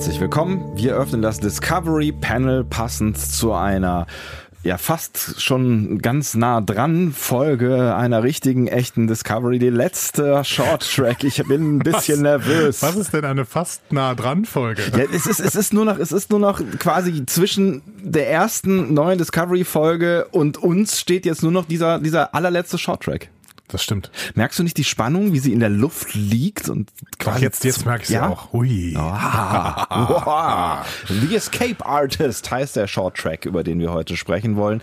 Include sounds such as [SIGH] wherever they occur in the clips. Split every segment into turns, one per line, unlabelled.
herzlich willkommen. Wir öffnen das Discovery Panel passend zu einer ja fast schon ganz nah dran Folge einer richtigen echten Discovery, die letzte Short Track. Ich bin ein bisschen
was, [LAUGHS]
nervös.
Was ist denn eine fast nah dran Folge?
Ja, es ist es ist nur noch es ist nur noch quasi zwischen der ersten neuen Discovery Folge und uns steht jetzt nur noch dieser dieser allerletzte Short Track.
Das stimmt.
Merkst du nicht die Spannung, wie sie in der Luft liegt und
quasi Ach, jetzt jetzt merke ich ja? auch. Hui.
Oh. [LAUGHS] The Escape Artist heißt der Short Track, über den wir heute sprechen wollen.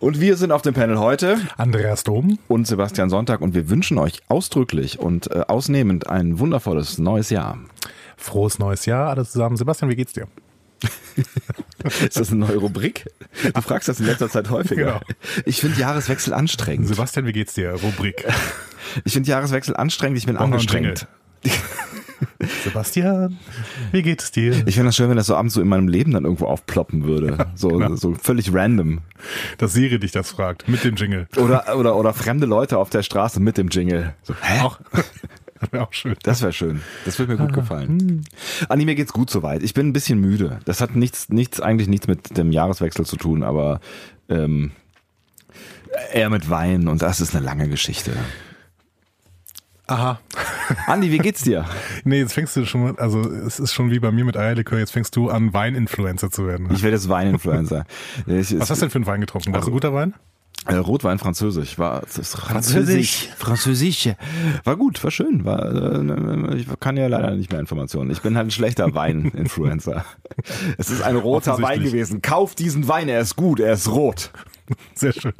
Und wir sind auf dem Panel heute
Andreas Dom
und Sebastian Sonntag und wir wünschen euch ausdrücklich und äh, ausnehmend ein wundervolles neues Jahr.
Frohes neues Jahr alle zusammen. Sebastian, wie geht's dir? [LAUGHS] [LAUGHS]
Ist das eine neue Rubrik? Du fragst das in letzter Zeit häufiger. Genau. Ich finde Jahreswechsel anstrengend.
Sebastian, wie geht's dir? Rubrik.
Ich finde Jahreswechsel anstrengend, ich bin Auch angestrengt.
Sebastian, wie geht es dir?
Ich finde das schön, wenn das so abends so in meinem Leben dann irgendwo aufploppen würde. Ja, so, genau. so völlig random.
Dass Siri dich das fragt, mit dem Jingle.
Oder, oder, oder fremde Leute auf der Straße mit dem Jingle. So, hä?
Auch. Das wäre auch schön.
Das wäre schön. Das würde mir gut gefallen. Hm. Anni, mir geht's gut soweit. Ich bin ein bisschen müde. Das hat nichts, nichts, eigentlich nichts mit dem Jahreswechsel zu tun, aber ähm, eher mit Wein und das ist eine lange Geschichte.
Aha.
Andi, wie geht's dir? [LAUGHS]
nee, jetzt fängst du schon, also es ist schon wie bei mir mit Eierlikör, jetzt fängst du an, Weininfluencer zu werden.
Ich werde jetzt Weininfluencer. [LAUGHS]
Was hast du denn für einen Wein getrunken? War das ein guter Wein?
Äh, Rotwein französisch war Französisch. Französisch. War gut, war schön. War, äh, ich kann ja leider nicht mehr Informationen. Ich bin halt ein schlechter Wein-Influencer. [LAUGHS] es ist ein roter Wein gewesen. Kauf diesen Wein, er ist gut, er ist rot.
Sehr schön.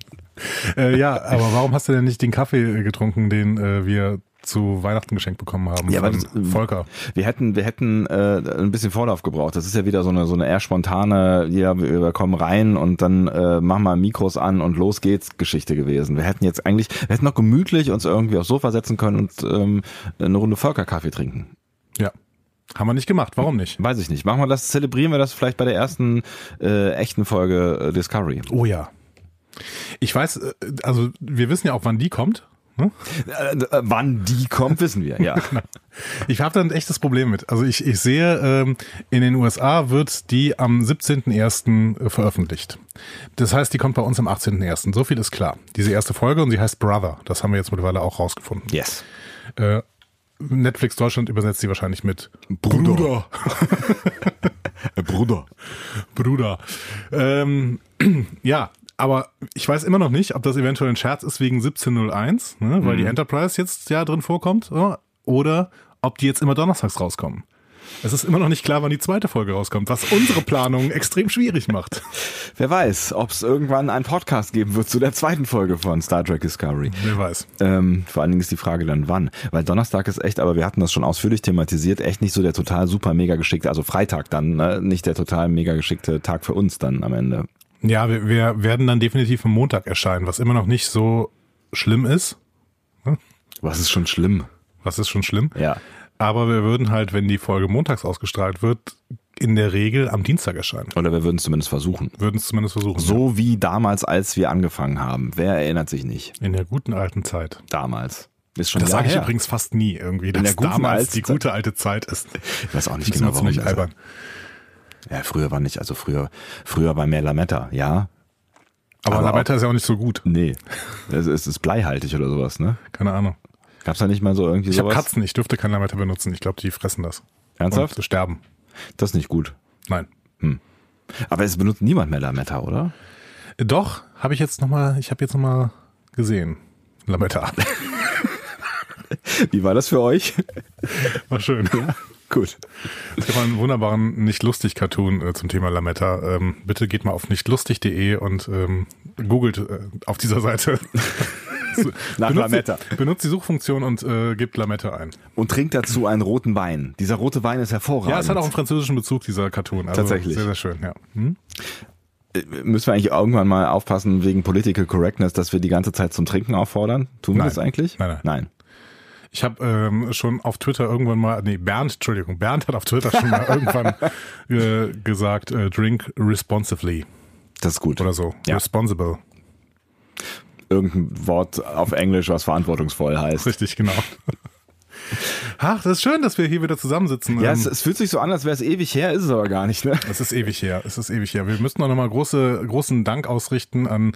Äh, ja, aber warum hast du denn nicht den Kaffee getrunken, den äh, wir zu Weihnachten geschenkt bekommen haben
ja, von das,
Volker.
Wir hätten, wir hätten äh, ein bisschen Vorlauf gebraucht. Das ist ja wieder so eine so eine eher spontane, ja, wir kommen rein und dann äh, machen wir Mikros an und los geht's Geschichte gewesen. Wir hätten jetzt eigentlich, wir hätten noch gemütlich uns irgendwie aufs Sofa setzen können und ähm, eine Runde Volker-Kaffee trinken.
Ja. Haben wir nicht gemacht, warum nicht?
Weiß ich nicht. Machen wir das, zelebrieren wir das vielleicht bei der ersten äh, echten Folge äh, Discovery.
Oh ja. Ich weiß, äh, also wir wissen ja auch, wann die kommt.
Äh, wann die kommt, wissen wir, ja. [LAUGHS] Genau.
ich habe da ein echtes Problem mit. Also ich, ich sehe, ähm, in den USA wird die am 17.01. Äh, veröffentlicht. Das heißt, die kommt bei uns am 18.01. So viel ist klar. Diese erste Folge und sie heißt Brother. Das haben wir jetzt mittlerweile auch rausgefunden.
Yes.
Äh, Netflix Deutschland übersetzt sie wahrscheinlich mit Bruder.
Bruder. [LAUGHS] Bruder.
Bruder. Ähm, [CLEARS THROAT] ja, aber ich weiß immer noch nicht, ob das eventuell ein Scherz ist wegen 1701, ne, weil mhm. die Enterprise jetzt ja drin vorkommt, oder ob die jetzt immer donnerstags rauskommen. Es ist immer noch nicht klar, wann die zweite Folge rauskommt, was unsere Planung extrem schwierig macht. [LAUGHS]
Wer weiß, ob es irgendwann einen Podcast geben wird zu der zweiten Folge von Star Trek Discovery.
Wer weiß.
Ähm, vor allen Dingen ist die Frage dann wann. Weil Donnerstag ist echt, aber wir hatten das schon ausführlich thematisiert, echt nicht so der total super mega geschickte, also Freitag dann, ne? nicht der total mega geschickte Tag für uns dann am Ende.
Ja, wir, wir werden dann definitiv am Montag erscheinen, was immer noch nicht so schlimm ist.
Hm? Was ist schon schlimm?
Was ist schon schlimm?
Ja.
Aber wir würden halt, wenn die Folge montags ausgestrahlt wird, in der Regel am Dienstag erscheinen.
Oder wir würden es zumindest versuchen.
Würden es zumindest versuchen.
So ja. wie damals, als wir angefangen haben. Wer erinnert sich nicht?
In der guten alten Zeit.
Damals. Ist schon
das sage ich
her.
übrigens fast nie irgendwie, dass damals die gute alte Zeit ist.
Ich weiß auch nicht genau, warum.
Ziemlich albern.
Ja, früher war nicht, also früher, früher war mehr Lametta, ja.
Aber, aber Lametta auch, ist ja auch nicht so gut.
Nee. Es ist bleihaltig oder sowas, ne?
Keine Ahnung.
Gab's da nicht mal so irgendwie
ich
sowas?
Ich habe Katzen, ich dürfte kein Lametta benutzen. Ich glaube, die fressen das.
Ernsthaft?
Und sterben.
Das ist nicht gut.
Nein.
Hm. Aber es benutzt niemand mehr Lametta, oder?
Doch, habe ich jetzt nochmal, ich habe jetzt nochmal gesehen. Lametta. [LAUGHS]
Wie war das für euch?
War schön.
Ja. Gut.
Es gibt einen wunderbaren Nicht-Lustig-Cartoon äh, zum Thema Lametta. Ähm, bitte geht mal auf nichtlustig.de und ähm, googelt äh, auf dieser Seite. [LAUGHS]
Nach benutzt, Lametta.
Benutzt die Suchfunktion und äh, gebt Lametta ein.
Und trinkt dazu einen roten Wein. Dieser rote Wein ist hervorragend.
Ja, es hat auch einen französischen Bezug, dieser Cartoon.
Also Tatsächlich.
Sehr, sehr schön, ja. Hm?
Äh, müssen wir eigentlich irgendwann mal aufpassen wegen Political Correctness, dass wir die ganze Zeit zum Trinken auffordern? Tun wir
nein.
das eigentlich?
Nein, nein.
Nein.
Ich habe ähm, schon auf Twitter irgendwann mal, nee, Bernd, Entschuldigung, Bernd hat auf Twitter schon mal [LAUGHS] irgendwann äh, gesagt, äh, drink responsively.
Das ist gut.
Oder so. Ja. Responsible.
Irgendein Wort auf Englisch, was verantwortungsvoll heißt.
Richtig, genau. Ach, das ist schön, dass wir hier wieder zusammensitzen.
Ja,
Ähm,
es, es fühlt sich so an, als wäre es ewig her, ist es aber gar nicht, ne?
Es ist ewig her, es ist ewig her. Wir müssten auch nochmal große, großen Dank ausrichten an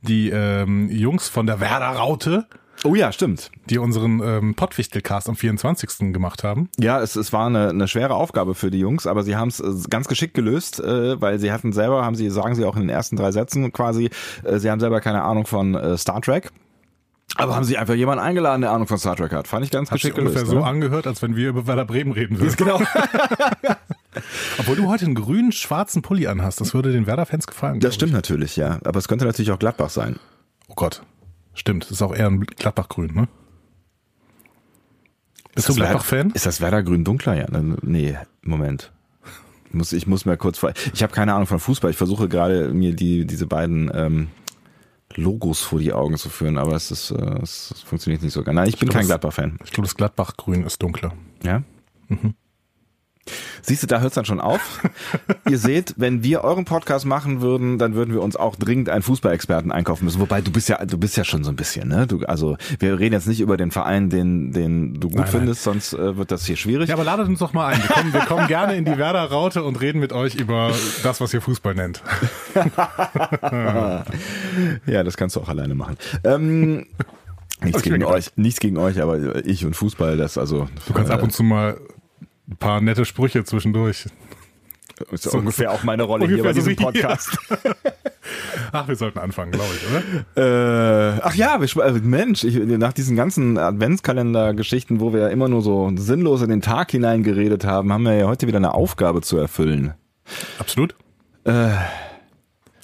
die ähm, Jungs von der Werder Raute,
Oh ja, stimmt.
die unseren ähm, Pottwichtelcast am 24. gemacht haben.
Ja, es, es war eine, eine schwere Aufgabe für die Jungs, aber sie haben es äh, ganz geschickt gelöst, äh, weil sie hatten selber, haben sie, sagen sie auch in den ersten drei Sätzen quasi, äh, sie haben selber keine Ahnung von äh, Star Trek. Aber haben sie einfach jemanden eingeladen, der Ahnung von Star Trek hat. Fand ich ganz
Hat sich
geschickt
ungefähr
gelöst.
so angehört, als wenn wir über Werder Bremen reden würden. [LAUGHS]
Genau. [LAUGHS]
Obwohl du heute einen grünen, schwarzen Pulli anhast. Das würde den Werder-Fans gefallen.
Das stimmt natürlich, ja. Aber es könnte natürlich auch Gladbach sein.
Ich. Oh Gott. Stimmt, das ist auch eher ein Gladbach-Grün, ne? Bist du Gladbach-Fan?
Ist das Werder grün dunkler? Ja, ne, nee, Moment. Ich muss, ich muss mir kurz vor. Ich habe keine Ahnung von Fußball. Ich versuche gerade mir die diese beiden ähm, Logos vor die Augen zu führen, aber es ist äh, es funktioniert nicht so ganz. Nein, ich bin
glaub,
kein Gladbach-Fan.
Ich glaube, das Gladbach-Grün ist dunkler.
Ja. Siehst du, da hört's dann schon auf. [LAUGHS] Ihr seht, wenn wir euren Podcast machen würden, dann würden wir uns auch dringend einen Fußballexperten einkaufen müssen. Wobei du bist ja, du bist ja schon so ein bisschen, ne? Du, also wir reden jetzt nicht über den Verein, den, den du gut
Nein, nein.
findest, sonst äh, wird das hier schwierig.
Ja, aber ladet uns doch mal ein. Wir kommen, wir kommen gerne in die Werder-Raute und reden mit euch über das, was ihr Fußball nennt. [LAUGHS]
Ja, das kannst du auch alleine machen. Ähm, [LAUGHS] nichts gegen euch, nichts gegen euch, aber ich und Fußball, das also.
Du kannst ab und zu mal ein paar nette Sprüche zwischendurch.
ist ungefähr auch meine Rolle hier bei
so
diesem
wie hier.
Podcast. [LAUGHS]
Ach, wir sollten anfangen, glaube ich, oder?
Äh, ach ja, wir, äh, Mensch, ich, nach diesen ganzen Adventskalender-Geschichten, wo wir immer nur so sinnlos in den Tag hineingeredet haben, haben wir ja heute wieder eine Aufgabe zu erfüllen.
Absolut.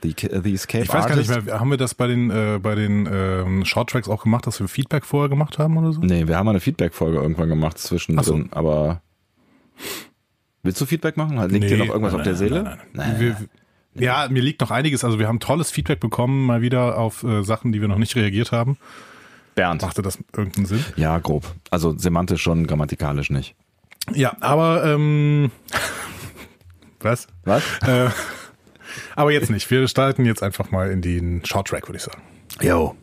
The, the Escape
Ich weiß gar nicht mehr, haben wir das bei den, äh, bei den ähm, Shorttracks auch gemacht, dass wir Feedback vorher gemacht haben oder so?
Nee, wir haben mal eine Feedback-Folge irgendwann gemacht zwischendrin, aber. Willst du Feedback machen? Liegt dir noch irgendwas
nein,
auf der Seele?
Nein, nein. Wir, ja, mir liegt noch einiges. Also wir haben tolles Feedback bekommen, mal wieder auf äh, Sachen, die wir noch nicht reagiert haben.
Bernd.
Machte das irgendeinen Sinn?
Ja, grob. Also semantisch schon, grammatikalisch nicht.
Ja, aber ähm, [LAUGHS] was?
Was?
Äh, aber jetzt nicht. Wir starten jetzt einfach mal in den Shorttrack, würde ich sagen.
Jo.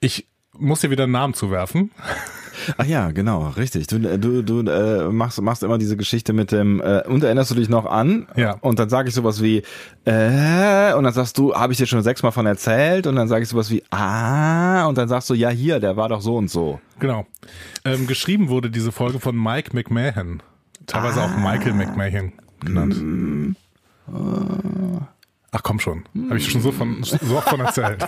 Ich muss dir wieder einen Namen zuwerfen.
Ach ja, genau, richtig. Du, du, du äh, machst, machst immer diese Geschichte mit dem, äh, und erinnerst du dich noch an?
Ja.
Und dann sage ich sowas wie, äh, und dann sagst du, habe ich dir schon sechsmal von erzählt? Und dann sage ich sowas wie, ah, und dann sagst du, ja hier, der war doch so und so.
Genau. Ähm, geschrieben wurde diese Folge von Mike McMahon. Teilweise auch Michael McMahon genannt. Ach komm schon. Habe ich schon so, von, so oft von erzählt.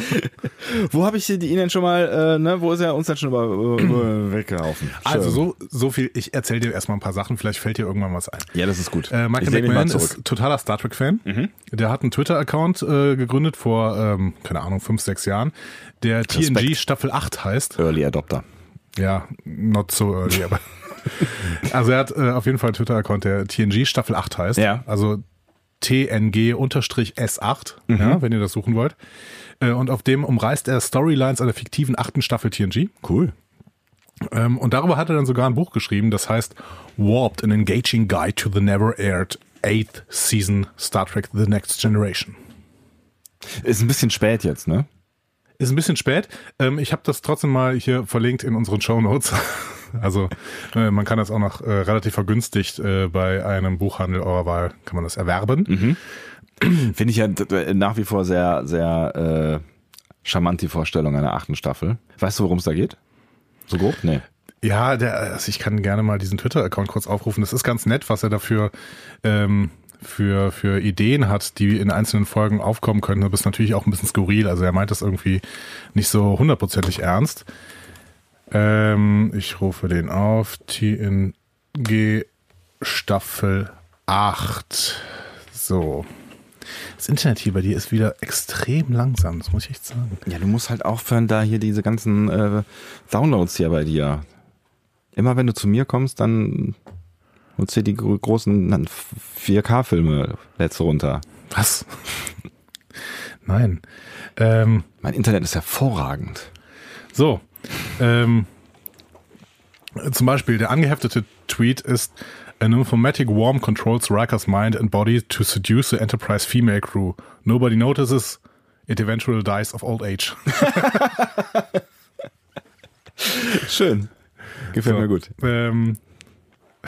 [LAUGHS]
Wo habe ich die Ihnen schon mal, äh, ne, wo ist er uns dann schon über, über [CLEARS THROAT] weggelaufen?
Also so, so viel, ich erzähle dir erstmal ein paar Sachen, vielleicht fällt dir irgendwann was ein.
Ja, das ist gut.
Äh, Michael McMahon ist totaler Star Trek-Fan. Der hat einen Twitter-Account äh, gegründet vor, ähm, keine Ahnung, fünf, sechs Jahren, der TNG Staffel 8 heißt.
Early Adopter.
Ja, not so early, aber. [LAUGHS] [LAUGHS] also er hat äh, auf jeden Fall einen Twitter-Account, der TNG Staffel 8 heißt.
Ja.
Also TNG-S8, ja, wenn ihr das suchen wollt. Äh, und auf dem umreißt er Storylines einer fiktiven achten Staffel TNG.
Cool.
Ähm, und darüber hat er dann sogar ein Buch geschrieben, das heißt Warped, an Engaging Guide to the Never Aired Eighth Season Star Trek The Next Generation.
Ist ein bisschen spät jetzt, ne?
Ist ein bisschen spät. Ähm, ich habe das trotzdem mal hier verlinkt in unseren Show Notes. [LAUGHS] Also äh, man kann das auch noch äh, relativ vergünstigt äh, bei einem Buchhandel eurer Wahl kann man das erwerben.
Finde ich ja nach wie vor sehr, sehr äh, charmant die Vorstellung einer achten Staffel. Weißt du, worum es da geht? So grob? Nee.
Ja, der, also ich kann gerne mal diesen Twitter-Account kurz aufrufen. Das ist ganz nett, was er dafür ähm, für, für Ideen hat, die in einzelnen Folgen aufkommen können. Aber ist natürlich auch ein bisschen skurril. Also er meint das irgendwie nicht so hundertprozentig ernst. Ähm, ich rufe den auf. TNG Staffel 8. So. Das Internet hier bei dir ist wieder extrem langsam, das muss ich echt sagen.
Ja, du musst halt aufhören, da hier diese ganzen äh, Downloads hier bei dir. Immer wenn du zu mir kommst, dann nutzt dir die gro- großen 4K-Filme letzte runter.
Was? Nein. Ähm,
Mein Internet ist hervorragend.
So, ähm, zum Beispiel der angeheftete Tweet ist An informatic worm controls Riker's mind and body to seduce the Enterprise female crew. Nobody notices. It eventually dies of old age.
Schön. Gefällt
So.
mir gut.
Ähm, [LAUGHS]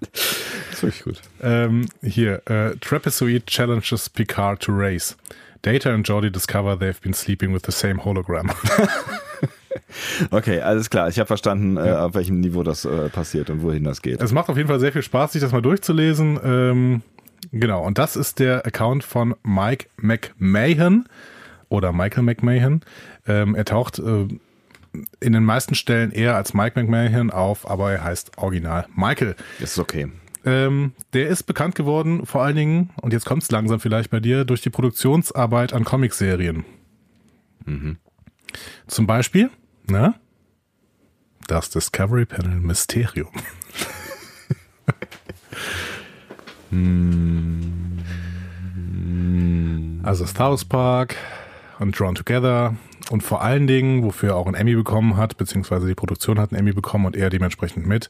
Das ist wirklich gut.
ähm, hier, äh, Trapezoid challenges Picard to race. Data and Geordi discover they've been sleeping with the same hologram. [LAUGHS]
Okay, alles klar. Ich habe verstanden, äh, auf welchem Niveau das äh, passiert und wohin das geht.
Es macht auf jeden Fall sehr viel Spaß, sich das mal durchzulesen. Ähm, genau, und das ist der Account von Mike McMahon oder Michael McMahon. Ähm, er taucht äh, in den meisten Stellen eher als Mike McMahon auf, aber er heißt original Michael.
Das ist okay.
Ähm, der ist bekannt geworden, vor allen Dingen, und jetzt kommt es langsam vielleicht bei dir, durch die Produktionsarbeit an Comicserien. Zum Beispiel, ne? Das Discovery Panel Mysterium. [LAUGHS] Also South Park und Drawn Together und vor allen Dingen, wofür er auch einen Emmy bekommen hat, beziehungsweise die Produktion hat einen Emmy bekommen und er dementsprechend mit.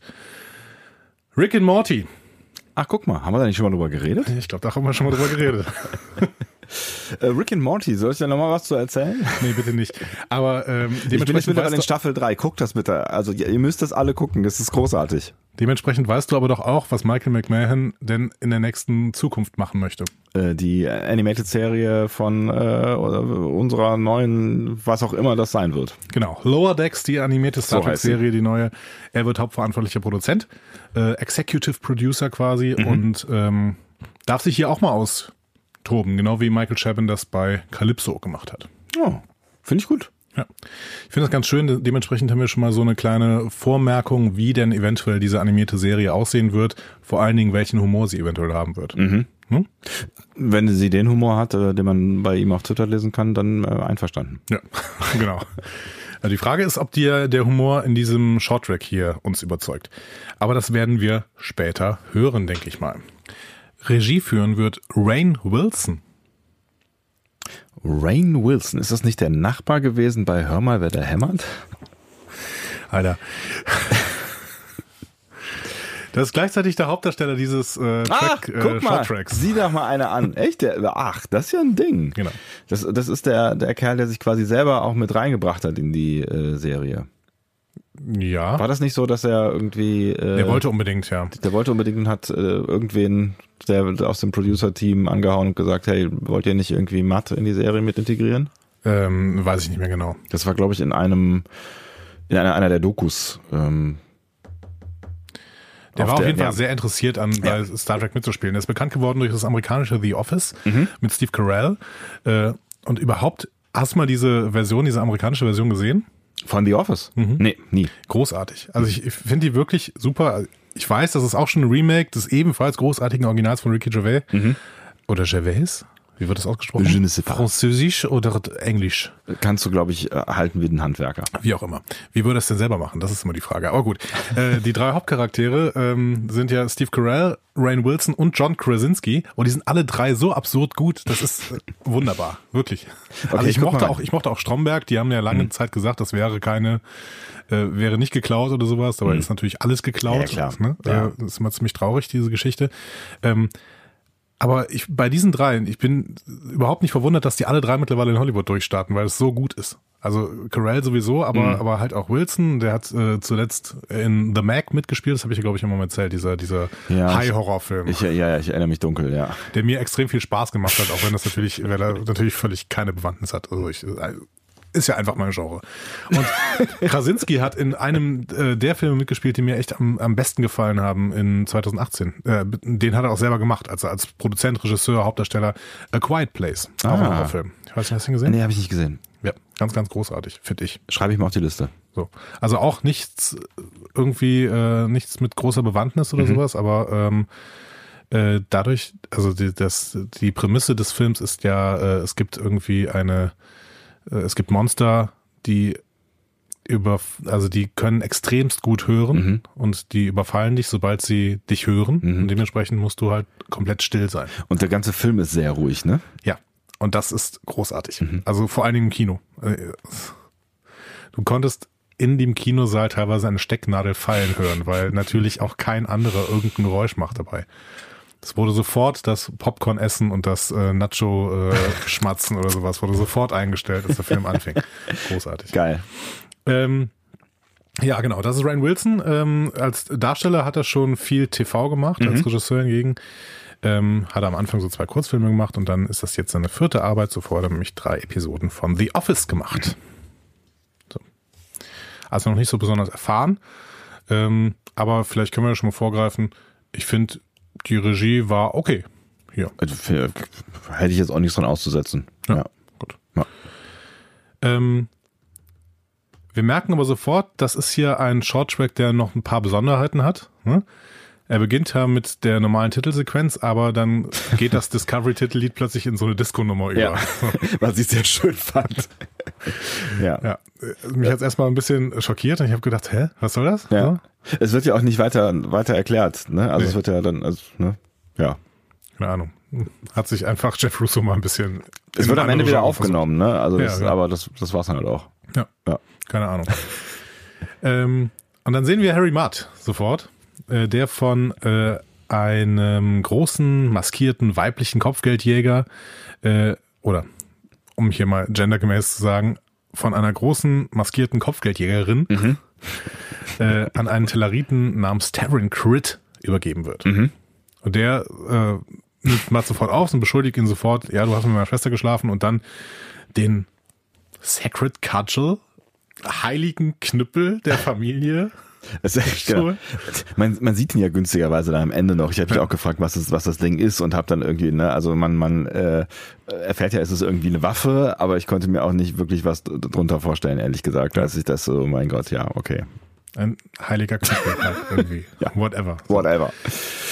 Rick and Morty.
Ach, guck mal, haben wir da nicht schon mal drüber geredet?
Ich glaube, da haben wir schon mal drüber geredet. [LAUGHS]
Äh, Rick and Morty, soll ich da nochmal was zu erzählen?
Nee, bitte nicht. Aber ähm,
Ich bin jetzt
dementsprechend,
mittlerweile in Staffel 3. Guckt das bitte. Also ihr ihr müsst das alle gucken. Das ist großartig.
dementsprechend weißt du aber doch auch, was Michael McMahon denn in der nächsten Zukunft machen möchte.
Äh, die Animated-Serie von äh, unserer neuen, was auch immer das sein wird.
Genau. Lower Decks, die animierte Star
So.
Trek-Serie, die neue. Er wird hauptverantwortlicher Produzent, äh, Executive Producer quasi
Mhm.
und ähm, darf sich hier auch mal austoben, genau wie Michael Chabon das bei Calypso gemacht hat.
Oh, finde ich gut.
Ja. Ich finde das ganz schön. Dementsprechend haben wir schon mal so eine kleine Vormerkung, wie denn eventuell diese animierte Serie aussehen wird. Vor allen Dingen, welchen Humor sie eventuell haben wird.
Mhm.
Hm?
Wenn sie den Humor hat, äh, den man bei ihm auf Twitter lesen kann, dann äh, einverstanden.
Ja, [LAUGHS] genau. Also die Frage ist, ob dir der Humor in diesem Shorttrack hier uns überzeugt. Aber das werden wir später hören, denke ich mal. Regie führen wird Rain Wilson.
Rain Wilson, ist das nicht der Nachbar gewesen bei Hör mal, wer da hämmert?
Alter. Das ist gleichzeitig der Hauptdarsteller dieses äh, Track, äh,
Ah, guck mal,
Shorttracks.
sieh doch mal eine an. Echt? Der, ach, das ist ja ein Ding.
Genau.
Das, das ist der, der Kerl, der sich quasi selber auch mit reingebracht hat in die äh, Serie.
Ja,
War das nicht so, dass er irgendwie... Äh,
der wollte unbedingt, ja.
der wollte unbedingt und hat äh, irgendwen der aus dem Producer-Team angehauen und gesagt, hey, wollt ihr nicht irgendwie Matt in die Serie mit integrieren?
Ähm, weiß ich nicht mehr genau.
Das war, glaube ich, in einem, in einer, einer der Dokus. Ähm,
Der war auf jeden Fall
ja.
sehr interessiert an bei Star Trek mitzuspielen. Er ist bekannt geworden durch das amerikanische The Office
Mhm.
mit Steve Carell. Äh, und überhaupt, hast du mal diese Version, diese amerikanische Version gesehen?
Von The Office? Nee, nie.
Großartig. Also ich, ich finde die wirklich super. Ich weiß, das ist auch schon ein Remake des ebenfalls großartigen Originals von Ricky Gervais. Oder Gervais? Wie wird das ausgesprochen?
Mhm. Je ne sais pas.
Französisch oder Englisch?
Kannst du, glaube ich, äh, halten wie den Handwerker.
Wie auch immer. Wie würde es denn selber machen? Das ist immer die Frage. Aber gut. [LAUGHS] Äh, die drei Hauptcharaktere ähm, sind ja Steve Carell, Rain Wilson und John Krasinski. Und die sind alle drei so absurd gut. Das ist äh, wunderbar. Wirklich. also ich mochte auch, ich mochte auch Stromberg. Die haben ja lange Zeit gesagt, das wäre keine, äh, wäre nicht geklaut oder sowas. Dabei ist natürlich alles geklaut.
Ja, klar.
Ne?
Ja.
Das ist immer ziemlich traurig, diese Geschichte. Ähm, aber ich, bei diesen dreien, ich bin überhaupt nicht verwundert, dass die alle drei mittlerweile in Hollywood durchstarten, weil es so gut ist. Also Carell sowieso, aber,
Mhm.
aber halt auch Wilson, der hat äh, zuletzt in The Mac mitgespielt, das habe ich ja, glaube ich, immer mal erzählt, dieser, dieser
Ja,
High-Horror-Film,
Ich, ja, ja, ich erinnere mich dunkel, ja.
der mir extrem viel Spaß gemacht hat, auch wenn das natürlich, weil er natürlich völlig keine Bewandtnis hat. Also ich, äh, ist ja einfach mein Genre. Und [LAUGHS] Krasinski hat in einem äh, der Filme mitgespielt, die mir echt am, am besten gefallen haben in 2018. Äh, den hat er auch selber gemacht, also als Produzent, Regisseur, Hauptdarsteller. A Quiet Place, auch ein
Ah.
Horrorfilm. Ich weiß nicht, hast du ihn gesehen?
Nee, habe ich nicht gesehen.
Ja, ganz, ganz großartig, finde ich.
Schreibe ich mal auf die Liste.
So. Also auch nichts irgendwie, äh, nichts mit großer Bewandtnis oder sowas, aber ähm, äh, dadurch, also die, das, die Prämisse des Films ist ja, äh, es gibt irgendwie eine, äh, es gibt Monster, die über, also die können extremst gut hören und die überfallen dich, sobald sie dich hören. Und dementsprechend musst du halt komplett still sein.
Und der ganze Film ist sehr ruhig, ne?
Ja, und das ist großartig. Also vor allen Dingen im Kino. Äh, Du konntest in dem Kinosaal teilweise eine Stecknadel fallen hören, weil natürlich auch kein anderer irgendein Geräusch macht dabei. Es wurde sofort das Popcorn essen und das äh, Nacho äh, schmatzen oder sowas wurde sofort eingestellt, als der Film anfing. Großartig.
Geil.
Ähm, ja, genau, das ist Ryan Wilson. Ähm, als Darsteller hat er schon viel TV gemacht, als Regisseur hingegen. Ähm, hat er am Anfang so zwei Kurzfilme gemacht und dann ist das jetzt seine vierte Arbeit. Zuvor hat er nämlich drei Episoden von The Office gemacht. So. Also noch nicht so besonders erfahren. Ähm, aber vielleicht können wir ja schon mal vorgreifen. Ich finde, die Regie war okay. Hier.
Also, hätte ich jetzt auch nichts dran auszusetzen.
Ja.
Ja.
Gut.
Ja.
Ähm, wir merken aber sofort, das ist hier ein Shorttrack, der noch ein paar Besonderheiten hat. Ne? Er beginnt ja mit der normalen Titelsequenz, aber dann geht das [LAUGHS] Discovery-Titellied plötzlich in so eine Disco-Nummer über.
Ja. [LAUGHS] Was ich sehr schön fand. Ja.
Ja, mich hat erstmal ein bisschen schockiert und ich habe gedacht, hä, was soll das?
Ja. Es wird ja auch nicht weiter, weiter erklärt, ne? Also
Nee.
es wird ja dann, also, ne? Ja.
Keine Ahnung. Hat sich einfach Jeff Russo mal ein bisschen.
Es wird am Ende wieder aufgenommen, ne? Also das,
ja.
aber das, das war's dann halt auch.
versucht. Ja.
Ja.
Keine Ahnung. [LAUGHS] ähm, und dann sehen wir Harry Mudd sofort, äh, der von äh, einem großen, maskierten, weiblichen Kopfgeldjäger, äh, oder um hier mal gendergemäß zu sagen, von einer großen, maskierten Kopfgeldjägerin äh, an einen Telleriten namens Taryn Crit übergeben wird. Und der äh, nimmt Matt sofort auf und beschuldigt ihn sofort, ja, du hast mit meiner Schwester geschlafen und dann den Sacred Cudgel, heiligen Knüppel der Familie.
Es, genau. man, man sieht ihn ja günstigerweise da am Ende noch. Ich habe mich
Ja.
auch gefragt, was das, was das Ding ist und habe dann irgendwie, ne, also man, man äh, erfährt ja, es ist irgendwie eine Waffe, aber ich konnte mir auch nicht wirklich was drunter vorstellen, ehrlich gesagt, als ich das so, mein Gott, ja, okay,
Ein heiliger Knüppel halt irgendwie. [LAUGHS]
Ja.
Whatever.
Whatever.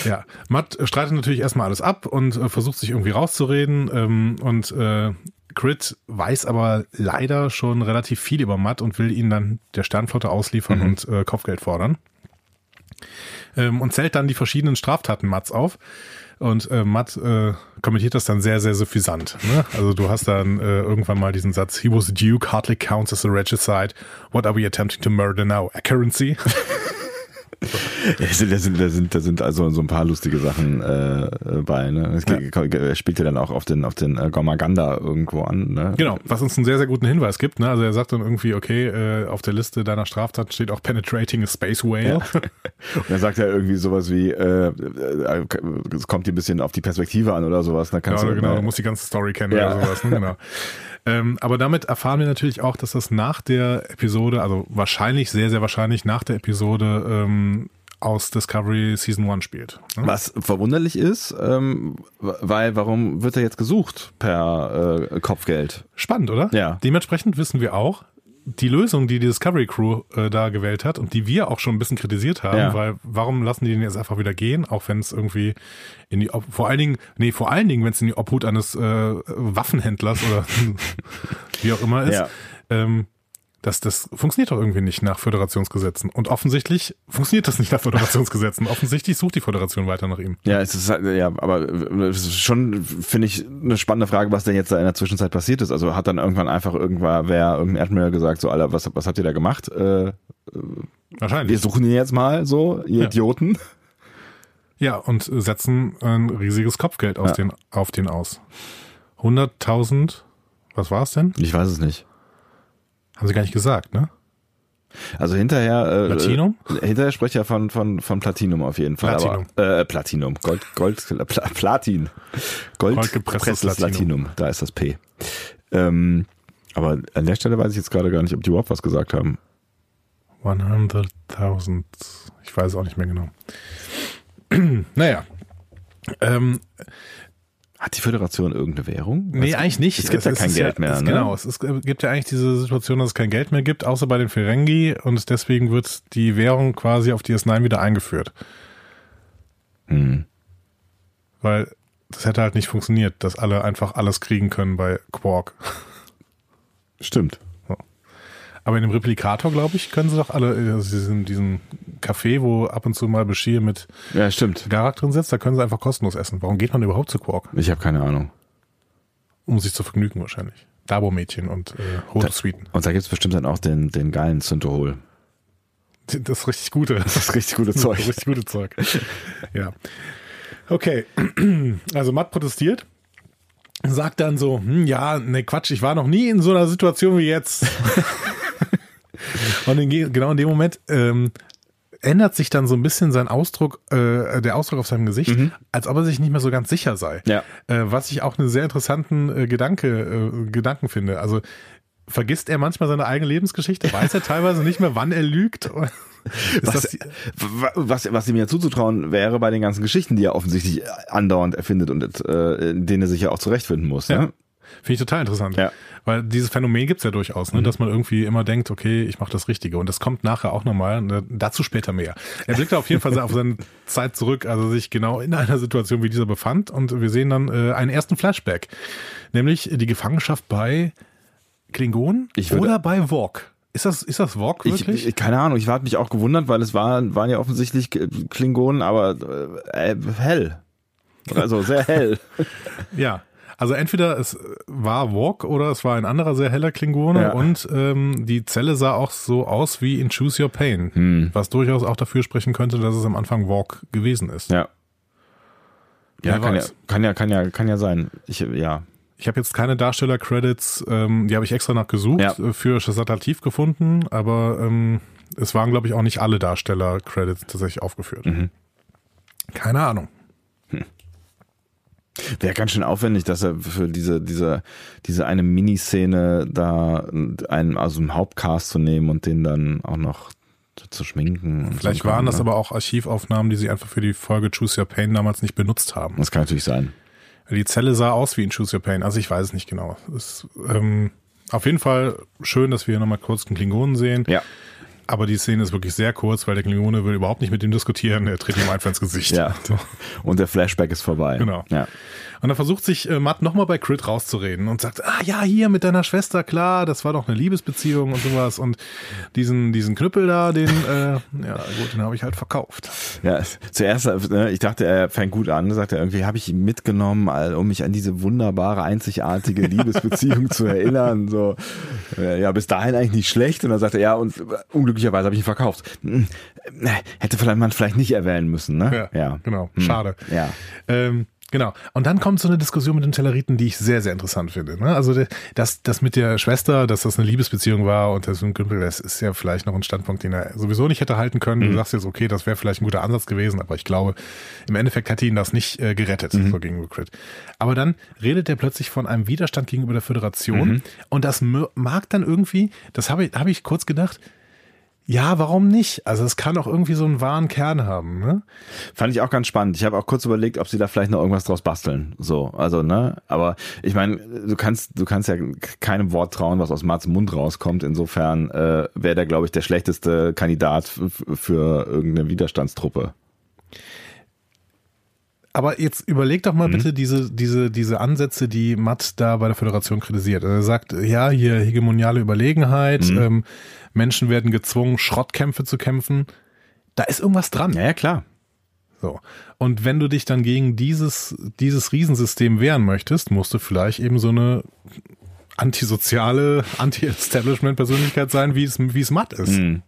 Ja, Matt streitet natürlich erstmal alles ab und äh, versucht sich irgendwie rauszureden ähm, und äh, Crit weiß aber leider schon relativ viel über Matt und will ihn dann der Sternflotte ausliefern und äh, Kopfgeld fordern. Ähm, und zählt dann die verschiedenen Straftaten Matts auf. Und äh, Matt äh, kommentiert das dann sehr, sehr suffisant. Ne? Also du hast dann äh, irgendwann mal diesen Satz, he was a duke, hardly counts as a regicide. What are we attempting to murder now? Accuracy? [LAUGHS] [LAUGHS]
Da sind, da sind, da sind, also so ein paar lustige Sachen äh, bei. Ne? Er spielt ja dann auch auf den, auf den äh, Gomaganda irgendwo an. Ne?
Genau, was uns einen sehr, sehr guten Hinweis gibt. Ne? Also er sagt dann irgendwie, okay, äh, auf der Liste deiner Straftaten steht auch Penetrating a Space Whale. [LAUGHS]
Und dann sagt er irgendwie sowas wie, äh, äh, es kommt dir ein bisschen auf die Perspektive an oder sowas. Da kannst
Ja,
du,
genau,
ne?
du musst die ganze Story kennen
Ja.
oder sowas. Ne? Genau. [LAUGHS] ähm, aber damit erfahren wir natürlich auch, dass das nach der Episode, also wahrscheinlich, sehr, sehr wahrscheinlich nach der Episode ähm, aus Discovery Season 1 spielt. Ne?
Was verwunderlich ist, ähm, weil warum wird er jetzt gesucht per äh, Kopfgeld?
Spannend, oder?
Ja.
Dementsprechend wissen wir auch, die Lösung, die die Discovery Crew äh, da gewählt hat und die wir auch schon ein bisschen kritisiert haben,
Ja.
weil warum lassen die den jetzt einfach wieder gehen, auch wenn es irgendwie in die Ob vor allen Dingen, nee, vor allen Dingen, wenn es in die Obhut eines äh, Waffenhändlers oder [LAUGHS] wie auch immer ist,
Ja.
ähm, das, das funktioniert doch irgendwie nicht nach Föderationsgesetzen. Und offensichtlich funktioniert das nicht nach Föderationsgesetzen. [LAUGHS] Offensichtlich sucht die Föderation weiter nach ihm.
Ja, es ist halt, ja, aber es ist schon, finde ich, eine spannende Frage, was denn jetzt da in der Zwischenzeit passiert ist. Also hat dann irgendwann einfach irgendwann wer, irgendein Admiral gesagt, so, Alter, was, was habt ihr da gemacht? Äh, wir
Wahrscheinlich.
suchen ihn jetzt mal, so, ihr
Ja.
Idioten.
Ja, und setzen ein riesiges Kopfgeld aus
Ja.
den, auf den aus. 100.000, was war es denn?
Ich weiß es nicht.
Haben sie gar nicht gesagt, ne?
Also hinterher, äh,
Platinum?
Äh, hinterher spricht er von, von, von Platinum auf jeden Fall.
Platinum.
Aber, äh, Platinum. Gold, Gold, Pla, Platin. Gold,
Goldgepresstes
gepresstes
Platinum.
Platinum. Da ist das P. Ähm, aber an der Stelle weiß ich jetzt gerade gar nicht, ob die überhaupt was gesagt haben.
100.000. Ich weiß auch nicht mehr genau. [CLEARS THROAT] naja. Ähm,
Hat die Föderation irgendeine Währung?
nee, eigentlich nicht.
Es gibt ja kein
ist
Geld mehr.
Es,
ne?
Genau, es ist, gibt ja eigentlich diese Situation, dass es kein Geld mehr gibt, außer bei den Ferengi und deswegen wird die Währung quasi auf DS9 wieder eingeführt.
Hm.
Weil das hätte halt nicht funktioniert, dass alle einfach alles kriegen können bei Quark.
Stimmt.
Aber in dem Replikator, glaube ich, können sie doch alle, also diesen, diesen Café, wo ab und zu mal Bashir mit
Ja, stimmt.
Garak drin sitzt, da können sie einfach kostenlos essen. Warum geht man überhaupt zu Quark?
Ich habe keine Ahnung.
Um sich zu vergnügen wahrscheinlich. Dabo-Mädchen und äh, Hoto Sweeten.
Und da gibt's bestimmt dann auch den, den geilen Syntohol.
Das ist richtig gute.
Das ist richtig gutes [LAUGHS] Zeug.
Das richtig gute Zeug. Ja. Okay. [CLEARS THROAT] Also Matt protestiert. Sagt dann so, hm, ja, ne Quatsch, ich war noch nie in so einer Situation wie jetzt. [LAUGHS] [LAUGHS] Und in, genau in dem Moment ähm, ändert sich dann so ein bisschen sein Ausdruck, äh, der Ausdruck auf seinem Gesicht, mhm. als ob er sich nicht mehr so ganz sicher sei.
Ja.
Äh, was ich auch einen sehr interessanten äh, Gedanke, äh, Gedanken finde. Also vergisst er manchmal seine eigene Lebensgeschichte? Weiß er teilweise nicht mehr, wann er lügt? [LAUGHS]
was, was, was ihm ja zuzutrauen wäre bei den ganzen Geschichten, die er offensichtlich andauernd erfindet und äh, in denen er sich ja auch zurechtfinden muss.
Ja.
Ne?
Finde ich total interessant.
Ja.
Weil dieses Phänomen gibt's ja durchaus, ne? Mhm. dass man irgendwie immer denkt, okay, ich mache das Richtige. Und das kommt nachher auch nochmal, ne? dazu später mehr. Er blickt auf jeden Fall auf seine [LAUGHS] Zeit zurück, also sich genau in einer Situation wie dieser befand. Und wir sehen dann äh, einen ersten Flashback, nämlich die Gefangenschaft bei Klingon oder bei Vork. Ist das, ist das Walk wirklich?
Ich, keine Ahnung, ich hatte mich auch gewundert, weil es waren, waren ja offensichtlich Klingonen, aber äh, hell. Also sehr hell. [LAUGHS]
ja. Also entweder es war Walk oder es war ein anderer sehr heller Klingone ja. und ähm, die Zelle sah auch so aus wie in Choose Your Pain, hm. was durchaus auch dafür sprechen könnte, dass es am Anfang Walk gewesen ist.
Ja. Ja, kann ja, kann ja, kann ja, kann ja sein. Ich, ja.
Ich habe jetzt keine Darsteller-Credits, ähm, die habe ich extra nachgesucht ja. Äh, für Shazatativ gefunden, aber ähm, es waren, glaube ich, auch nicht alle Darsteller-Credits tatsächlich aufgeführt. Mhm. Keine Ahnung.
Wäre ganz schön aufwendig, dass er für diese, diese, diese eine Miniszene da einen, also einen Hauptcast zu nehmen und den dann auch noch zu schminken.
Vielleicht so waren das aber auch Archivaufnahmen, die sie einfach für die Folge Choose Your Pain damals nicht benutzt haben.
Das kann natürlich sein.
Die Zelle sah aus wie in Choose Your Pain, also ich weiß es nicht genau. Ist ähm, auf jeden Fall schön, dass wir hier nochmal kurz den Klingonen sehen.
Ja.
Aber die Szene ist wirklich sehr kurz, weil der Klingone will überhaupt nicht mit ihm diskutieren. Er tritt ihm einfach ins Gesicht.
Ja. Und der Flashback ist vorbei.
Genau.
Ja.
Und dann versucht sich äh, Matt nochmal bei Crit rauszureden und sagt, ah ja, hier mit deiner Schwester, klar, das war doch eine Liebesbeziehung und sowas. Und diesen, diesen Knüppel da, den, äh, ja gut, den habe ich halt verkauft.
Ja, zuerst, äh, ich dachte, er fängt gut an, sagt er irgendwie, habe ich ihn mitgenommen, um mich an diese wunderbare, einzigartige Liebesbeziehung zu erinnern. So, äh, ja, bis dahin eigentlich nicht schlecht. Und dann sagt er, ja, und unglücklicherweise habe ich ihn verkauft. Hm, hätte vielleicht man vielleicht nicht erwähnen müssen, ne?
Ja, ja. genau. Hm. Schade.
Ja.
Ähm, Genau. Und dann kommt so eine Diskussion mit den Telleriten, die ich sehr, sehr interessant finde. Ne? Also das, das mit der Schwester, dass das eine Liebesbeziehung war und das mit Gümpel, das ist ja vielleicht noch ein Standpunkt, den er sowieso nicht hätte halten können. Mhm. Du sagst jetzt, okay, das wäre vielleicht ein guter Ansatz gewesen, aber ich glaube, im Endeffekt hätte ihn das nicht äh, gerettet, mhm. so gegenüber Crit. Aber dann redet er plötzlich von einem Widerstand gegenüber der Föderation mhm. und das mag dann irgendwie, das habe ich, hab ich kurz gedacht, ja, warum nicht? Also es kann auch irgendwie so einen wahren Kern haben, ne?
Fand ich auch ganz spannend. Ich habe auch kurz überlegt, ob sie da vielleicht noch irgendwas draus basteln. So, also, ne? Aber ich meine, du kannst, du kannst ja keinem Wort trauen, was aus Marts Mund rauskommt. Insofern äh, wäre der, glaube ich, der schlechteste Kandidat für irgendeine Widerstandstruppe.
Aber jetzt überleg doch mal mhm. bitte diese, diese, diese Ansätze, die Matt da bei der Föderation kritisiert. Er sagt, ja, hier hegemoniale Überlegenheit, mhm. ähm, Menschen werden gezwungen, Schrottkämpfe zu kämpfen. Da ist irgendwas dran.
Ja, ja, klar.
So. Und wenn du dich dann gegen dieses, dieses Riesensystem wehren möchtest, musst du vielleicht eben so eine antisoziale, anti-Establishment-Persönlichkeit sein, wie es, wie es matt ist. Mhm.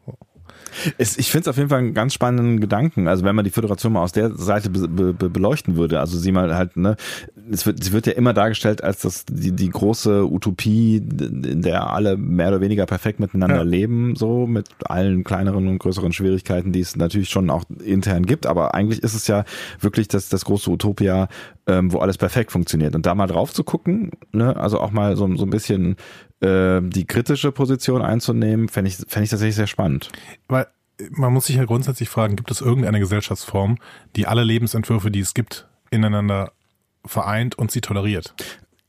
Es, ich finde es auf jeden Fall einen ganz spannenden Gedanken. Also wenn man die Föderation mal aus der Seite be, be, beleuchten würde, also sie mal halt, ne, es wird, sie wird ja immer dargestellt als das die, die große Utopie, in der alle mehr oder weniger perfekt miteinander ja. leben, so mit allen kleineren und größeren Schwierigkeiten, die es natürlich schon auch intern gibt. Aber eigentlich ist es ja wirklich das, das große Utopia, ähm, wo alles perfekt funktioniert. Und da mal drauf zu gucken, ne, also auch mal so, so ein bisschen äh, die kritische Position einzunehmen, fände ich, fände ich tatsächlich sehr spannend.
Weil man muss sich ja grundsätzlich fragen, gibt es irgendeine Gesellschaftsform, die alle Lebensentwürfe, die es gibt, ineinander vereint und sie toleriert?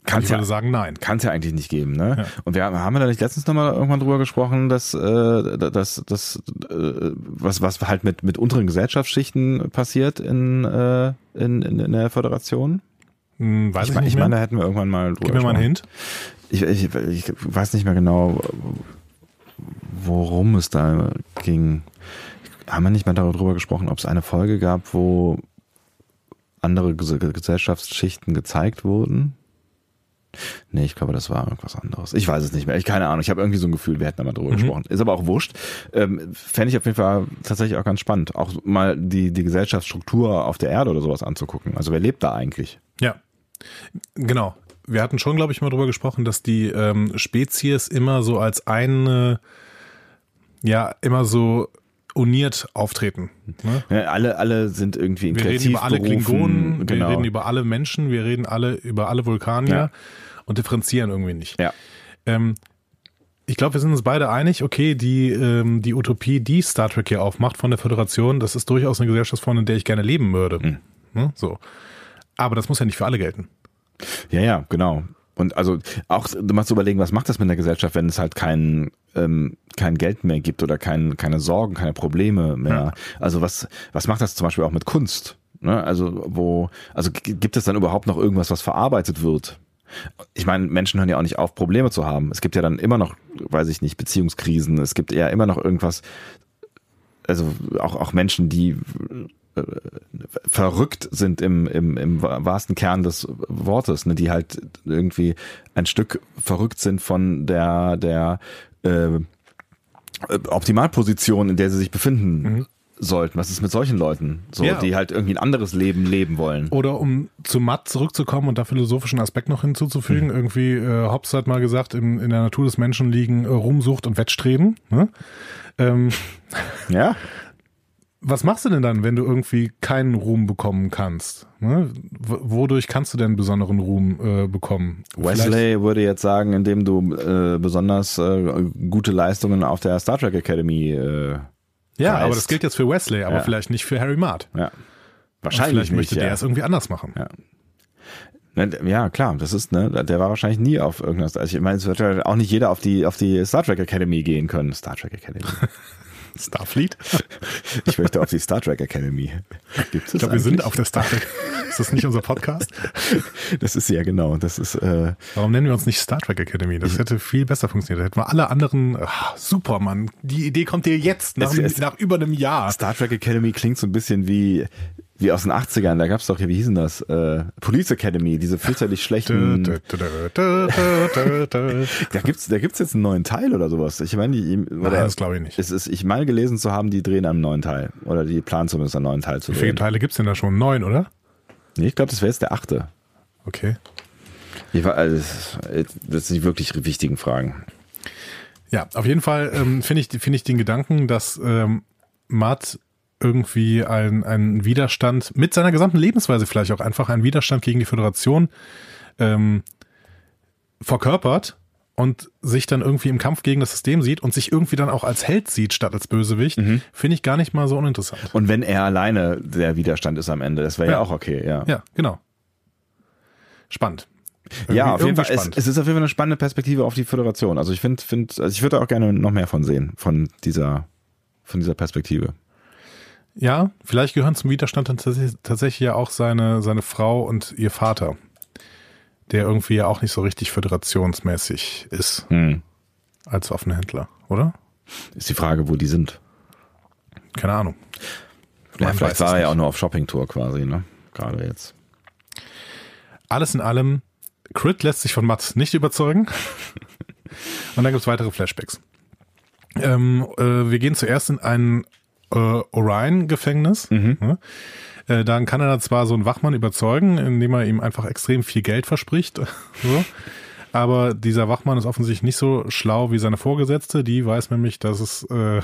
Kannst
würde sagen, nein.
Kann es ja eigentlich nicht geben, ne? Ja. Und wir haben, haben wir da nicht letztens nochmal irgendwann drüber gesprochen, dass, äh, dass, dass äh, was, was halt mit, mit unteren Gesellschaftsschichten passiert in, äh, in, in, in der Föderation?
Hm, weiß ich,
ich,
nicht
ich meine, da hätten wir irgendwann mal
drüber Gib mir mal einen Hint.
Ich, ich, ich weiß nicht mehr genau, worum es da ging. Haben wir nicht mehr darüber gesprochen, ob es eine Folge gab, wo andere Gesellschaftsschichten gezeigt wurden? Nee, ich glaube, das war irgendwas anderes. Ich weiß es nicht mehr. Ich keine Ahnung. Ich habe irgendwie so ein Gefühl, wir hätten da mal drüber mhm. gesprochen. Ist aber auch wurscht. Ähm, Fände ich auf jeden Fall tatsächlich auch ganz spannend, auch mal die, die Gesellschaftsstruktur auf der Erde oder sowas anzugucken. Also wer lebt da eigentlich?
Ja, genau. Wir hatten schon, glaube ich, mal drüber gesprochen, dass die ähm, Spezies immer so als eine ja immer so uniert auftreten. Ne?
Ja, alle, alle sind irgendwie in
Wir reden über alle Klingonen,
genau.
wir reden über alle Menschen, wir reden alle über alle Vulkanier
Ja.
und differenzieren irgendwie nicht.
ja.
Ähm, ich glaube, wir sind uns beide einig, okay, die, ähm, die Utopie, die Star Trek hier aufmacht von der Föderation, das ist durchaus eine Gesellschaftsform, in der ich gerne leben würde.
Mhm.
Ne? So. Aber das muss ja nicht für alle gelten.
Ja, ja, genau. Und also auch du machst überlegen, was macht das mit der Gesellschaft, wenn es halt kein, ähm, kein Geld mehr gibt oder kein, keine Sorgen, keine Probleme mehr. Also was, was macht das zum Beispiel auch mit Kunst? Ne? Also wo, also gibt es dann überhaupt noch irgendwas, was verarbeitet wird? Ich meine, Menschen hören ja auch nicht auf, Probleme zu haben. Es gibt ja dann immer noch, weiß ich nicht, Beziehungskrisen. Es gibt ja immer noch irgendwas, also auch, auch Menschen, die verrückt sind im, im, im wahrsten Kern des Wortes, ne, die halt irgendwie ein Stück verrückt sind von der, der äh, Optimalposition, in der sie sich befinden sollten. Was ist mit solchen Leuten? So,
Ja.
die halt irgendwie ein anderes Leben leben wollen.
Oder um zu Matt zurückzukommen und da philosophischen Aspekt noch hinzuzufügen,
Mhm.
irgendwie, äh, Hobbes hat mal gesagt, in, in der Natur des Menschen liegen äh, Ruhmsucht und Wettstreben. Ne? Ähm,
Ja? [LAUGHS]
was machst du denn dann, wenn du irgendwie keinen Ruhm bekommen kannst? Ne? Wodurch kannst du denn besonderen Ruhm äh, bekommen? Vielleicht-
Wesley würde jetzt sagen, indem du äh, besonders äh, gute Leistungen auf der Star Trek Academy äh,
Ja,
reißt.
aber das gilt jetzt für Wesley, aber
Ja.
vielleicht nicht für Harry Mart.
Ja.
Und
Wahrscheinlich
vielleicht
nicht,
möchte der
ja.
es irgendwie anders machen.
Ja. Ne, Ja, klar, das ist, ne, der war wahrscheinlich nie auf irgendwas. Also ich meine, es wird ja auch nicht jeder auf die, auf die Star Trek Academy gehen können. Star Trek Academy. [LAUGHS]
Starfleet? [LAUGHS]
Ich möchte auf die Star Trek Academy. Gibt es
Ich glaube, wir sind auf der Star Trek. Ist das nicht unser Podcast? [LAUGHS]
Das ist ja genau. Das ist, äh,
Warum nennen wir uns nicht Star Trek Academy? Das hätte viel besser funktioniert. Da hätten wir alle anderen. Ah, super, Mann. Die Idee kommt dir jetzt, nach,
Es- es-
nach über einem Jahr.
Star Trek Academy klingt so ein bisschen wie, wie aus den 80ern. Da gab's doch hier, wie hießen das? Äh, Police Academy, diese fürchterlich schlechten. [LAUGHS] Da gibt's, da gibt's jetzt einen neuen Teil oder sowas. Ich meine, die, oder
das glaube ich nicht.
Es ist, ich meine gelesen zu haben, die drehen einen neuen Teil. Oder die planen zumindest einen neuen Teil zu
Wie viele
drehen.
Teile gibt's denn da schon? Neun, oder?
Nee, ich glaube, das wäre jetzt der achte.
Okay.
Ich war, also, das sind die wirklich wichtigen Fragen.
Ja, auf jeden Fall ähm, finde ich, finde ich den Gedanken, dass ähm, Matt irgendwie ein, ein Widerstand mit seiner gesamten Lebensweise vielleicht auch einfach einen Widerstand gegen die Föderation ähm, verkörpert und sich dann irgendwie im Kampf gegen das System sieht und sich irgendwie dann auch als Held sieht statt als Bösewicht, finde ich gar nicht mal so uninteressant.
Und wenn er alleine der Widerstand ist am Ende, das wäre ja.
Ja.
auch okay, ja.
Ja, genau. Spannend. Irgendwie-
Ja, auf jeden Fall. Es, es ist auf jeden Fall eine spannende Perspektive auf die Föderation. Also ich finde, find, also ich würde da auch gerne noch mehr von sehen, von dieser, von dieser Perspektive.
Ja, vielleicht gehören zum Widerstand dann tatsächlich, ja auch seine, seine Frau und ihr Vater, der irgendwie ja auch nicht so richtig föderationsmäßig ist
Hm.
als Waffenhändler, oder?
Ist die Frage, wo die sind.
Keine Ahnung.
Ja, vielleicht war
es
er ja auch nur auf Shoppingtour quasi, ne? Gerade jetzt.
Alles in allem, Crit lässt sich von Matt nicht überzeugen. [LAUGHS] und dann gibt's weitere Flashbacks. Ähm, äh, wir gehen zuerst in ein äh, Orion-Gefängnis. Ja. Äh, dann kann er da zwar so einen Wachmann überzeugen, indem er ihm einfach extrem viel Geld verspricht. [LAUGHS] so. Aber dieser Wachmann ist offensichtlich nicht so schlau wie seine Vorgesetzte. Die weiß nämlich, dass es äh,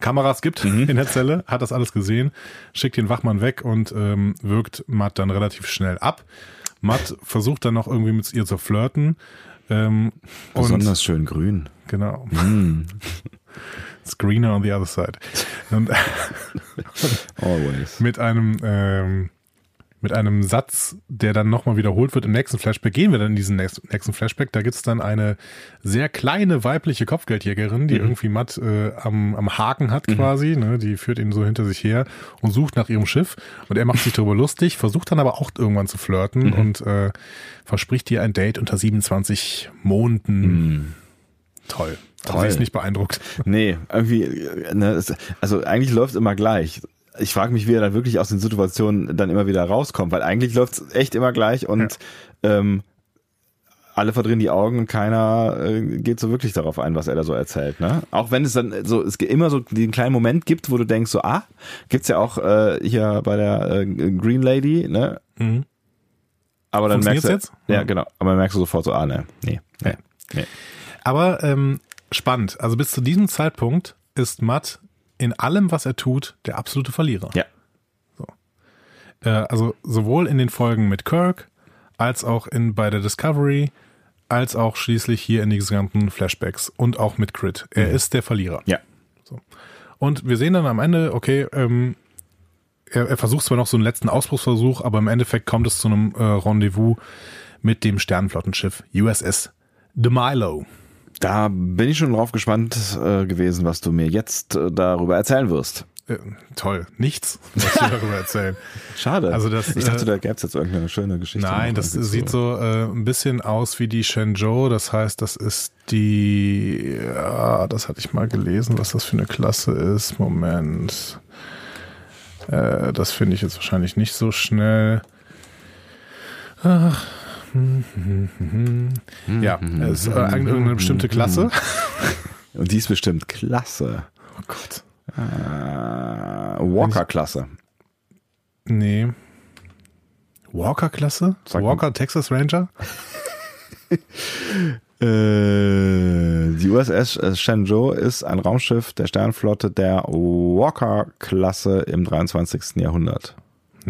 Kameras gibt in der Zelle, hat das alles gesehen, schickt den Wachmann weg und ähm, wirkt Matt dann relativ schnell ab. Matt versucht dann noch irgendwie mit ihr zu flirten. Ähm,
Besonders schön grün.
genau.
Hm. [LAUGHS]
It's greener on the other side. Und [LAUGHS]
Always.
mit einem ähm, mit einem Satz, der dann nochmal wiederholt wird im nächsten Flashback, gehen wir dann in diesen nächsten, Flashback. Da gibt's dann eine sehr kleine weibliche Kopfgeldjägerin, die irgendwie Matt äh, am, am Haken hat quasi. Ne? Die führt ihn so hinter sich her und sucht nach ihrem Schiff. Und er macht sich darüber lustig, versucht dann aber auch irgendwann zu flirten und äh, verspricht ihr ein Date unter 27 Monden. Toll. Also
Toll.
sie ist nicht beeindruckt. [LAUGHS]
Nee, irgendwie, äh, ne, also eigentlich läuft es immer gleich. Ich frage mich, wie er dann wirklich aus den Situationen dann immer wieder rauskommt, weil eigentlich läuft es echt immer gleich und ähm, alle verdrehen die Augen und keiner äh, geht so wirklich darauf ein, was er da so erzählt. Ne? Auch wenn es dann so, es immer so den kleinen Moment gibt, wo du denkst, so, ah, gibt's ja auch äh, hier bei der äh, Green Lady, ne?
Mhm.
Aber dann merkst du,
jetzt?
ja
Ja.
genau, aber dann merkst du sofort so, ah, ne, nee, nee, nee.
Aber ähm, spannend. Also bis zu diesem Zeitpunkt ist Matt in allem, was er tut, der absolute Verlierer.
Ja.
Äh, also sowohl in den Folgen mit Kirk, als auch in, bei der Discovery, als auch schließlich hier in diesen ganzen Flashbacks und auch mit Crit. Er ist der Verlierer.
Ja.
Und wir sehen dann am Ende, okay, ähm, er, er versucht zwar noch so einen letzten Ausbruchsversuch, aber im Endeffekt kommt es zu einem äh, Rendezvous mit dem Sternenflottenschiff USS The Milo.
Da bin ich schon drauf gespannt äh, gewesen, was du mir jetzt äh, darüber erzählen wirst.
Äh, toll, nichts, was ich [LAUGHS] darüber erzählen.
Schade.
Also das,
ich dachte,
äh,
da gäbe es jetzt irgendeine schöne Geschichte.
Nein, das sieht so äh, ein bisschen aus wie die Shenzhou. Das heißt, das ist die, ja, das hatte ich mal gelesen, was das für eine Klasse ist. Moment. Äh, das finde ich jetzt wahrscheinlich nicht so schnell. Ach. Hm, hm, hm, hm. Ja, es ist äh, irgendeine bestimmte Klasse. [LAUGHS]
Und die ist bestimmt klasse.
Oh Gott.
Äh, Walker-Klasse.
Nee. Walker-Klasse? Walker Texas Ranger? [LAUGHS]
Äh, die USS Shenzhou ist ein Raumschiff der Sternenflotte der Walker-Klasse im 23. Jahrhundert.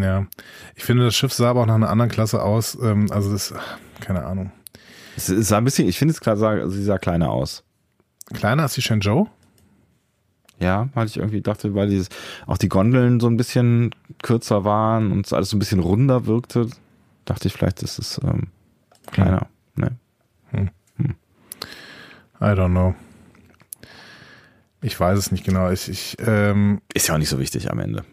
Ja. Ich finde, das Schiff sah aber auch nach einer anderen Klasse aus. Ähm, also das, keine Ahnung.
Es sah ein bisschen, ich finde es klar, sah- sie sah kleiner aus.
Kleiner als die Shenzhou?
Ja, weil ich irgendwie dachte, weil dieses, auch die Gondeln so ein bisschen kürzer waren und es alles so ein bisschen runder wirkte, dachte ich, vielleicht ist es ähm, kleiner. Ne?
I don't know. Ich weiß es nicht genau. Ich, ich, ähm,
Ist ja auch nicht so wichtig am Ende.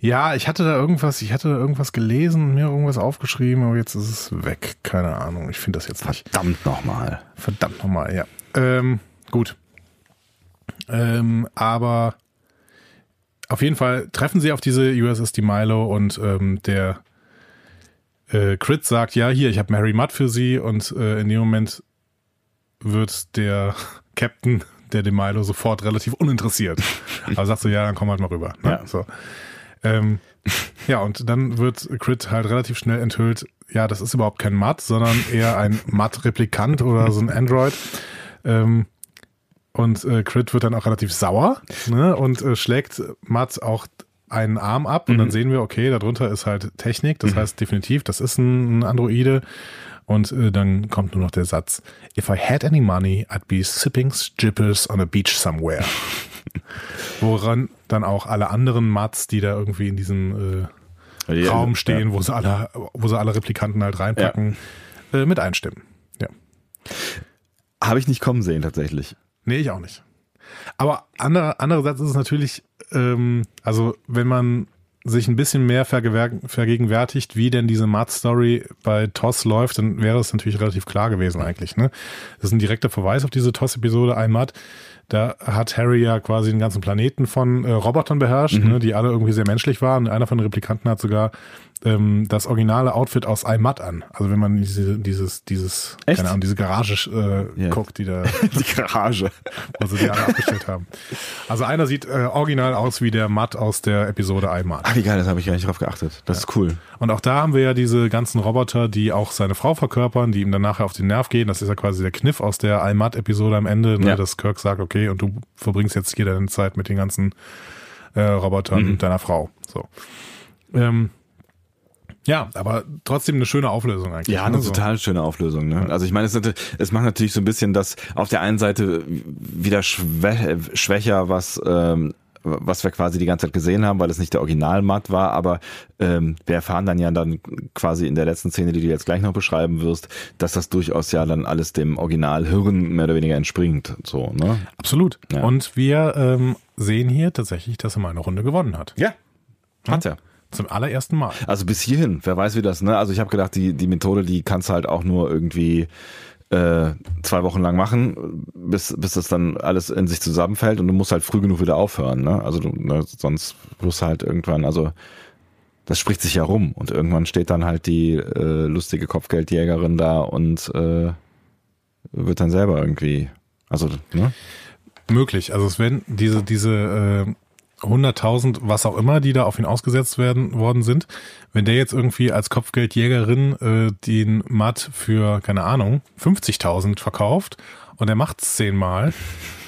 Ja, ich hatte da irgendwas, ich hatte da irgendwas gelesen, mir irgendwas aufgeschrieben, aber jetzt ist es weg. Keine Ahnung. Ich finde das jetzt nicht.
Verdammt nochmal.
Verdammt nochmal, ja. Ähm, gut. Ähm, aber auf jeden Fall treffen sie auf diese USS die Milo und ähm, der äh, Crit sagt, ja, hier, ich habe Mary Mudd für sie und äh, in dem Moment wird der [LAUGHS] Captain der de Milo sofort relativ uninteressiert. [LAUGHS] Aber sagt so, ja, dann komm halt mal rüber. Ne?
Ja.
So. Ähm, [LAUGHS] ja, und dann wird Crit halt relativ schnell enthüllt, ja, das ist überhaupt kein Matt, sondern eher ein Matt-Replikant oder so ein Android. Ähm, und äh, Crit wird dann auch relativ sauer ne, und äh, schlägt Matt auch einen Arm ab. Und dann sehen wir, okay, darunter ist halt Technik, das heißt definitiv, das ist ein, ein Androide und äh, dann kommt nur noch der Satz, if I had any money, I'd be sipping jippers on a beach somewhere. [LAUGHS] Woran dann auch alle anderen Mats, die da irgendwie in diesem äh,
Ja,
Raum
ja.
stehen, wo sie alle, wo sie alle Replikanten halt reinpacken, äh, mit einstimmen. Ja.
Habe ich nicht kommen sehen, tatsächlich.
Nee, ich auch nicht. Aber andere, andererseits ist es natürlich, ähm, also wenn man sich ein bisschen mehr vergegenwärtigt, wie denn diese Mud-Story bei TOS läuft, dann wäre es natürlich relativ klar gewesen eigentlich. Ne? Das ist ein direkter Verweis auf diese TOS-Episode Mud. Da hat Harry ja quasi den ganzen Planeten von äh, Robotern beherrscht, ne, die alle irgendwie sehr menschlich waren. Einer von den Replikanten hat sogar ähm, das originale Outfit aus iMud an. Also wenn man diese, dieses, dieses,
Echt?
keine Ahnung, diese Garage äh,
Ja.
guckt, die da [LAUGHS]
Die Garage.
wo sie die alle abgestellt haben. Also einer sieht äh, original aus wie der Matt aus der Episode.
Ah, wie geil, das habe ich gar nicht drauf geachtet. Das ist cool.
Und auch da haben wir ja diese ganzen Roboter, die auch seine Frau verkörpern, die ihm dann nachher auf den Nerv gehen. Das ist ja quasi der Kniff aus der iMatt-Episode am Ende, ne,
Ja.
dass Kirk sagt, okay, und du verbringst jetzt hier deine Zeit mit den ganzen äh, Robotern
Mhm.
deiner Frau. So. Ähm, ja, aber trotzdem eine schöne Auflösung eigentlich.
Ja, eine
ne, so.
total schöne Auflösung. Ne? Also ich meine, es, es macht natürlich so ein bisschen das auf der einen Seite wieder schwä schwächer, was ähm, was wir quasi die ganze Zeit gesehen haben, weil es nicht der Original-Matt war, aber ähm, wir erfahren dann ja dann quasi in der letzten Szene, die du jetzt gleich noch beschreiben wirst, dass das durchaus ja dann alles dem Original-Hirn mehr oder weniger entspringt. So, ne?
Absolut.
Ja.
Und wir ähm, sehen hier tatsächlich, dass er mal eine Runde gewonnen hat.
Ja. Hat er.
Zum allerersten Mal.
Also bis hierhin, wer weiß wie das, ne? Also ich habe gedacht, die, die Methode, die kannst du halt auch nur irgendwie äh, zwei Wochen lang machen, bis, bis das dann alles in sich zusammenfällt und du musst halt früh genug wieder aufhören, ne? Also du, ne, sonst wirst du halt irgendwann, also das spricht sich ja rum und irgendwann steht dann halt die äh, lustige Kopfgeldjägerin da und äh, wird dann selber irgendwie, also, ne?
Möglich. Also es werden diese, diese äh, 100.000, was auch immer, die da auf ihn ausgesetzt werden worden sind, wenn der jetzt irgendwie als Kopfgeldjägerin äh, den Matt für, keine Ahnung, 50.000 verkauft und er macht es zehnmal,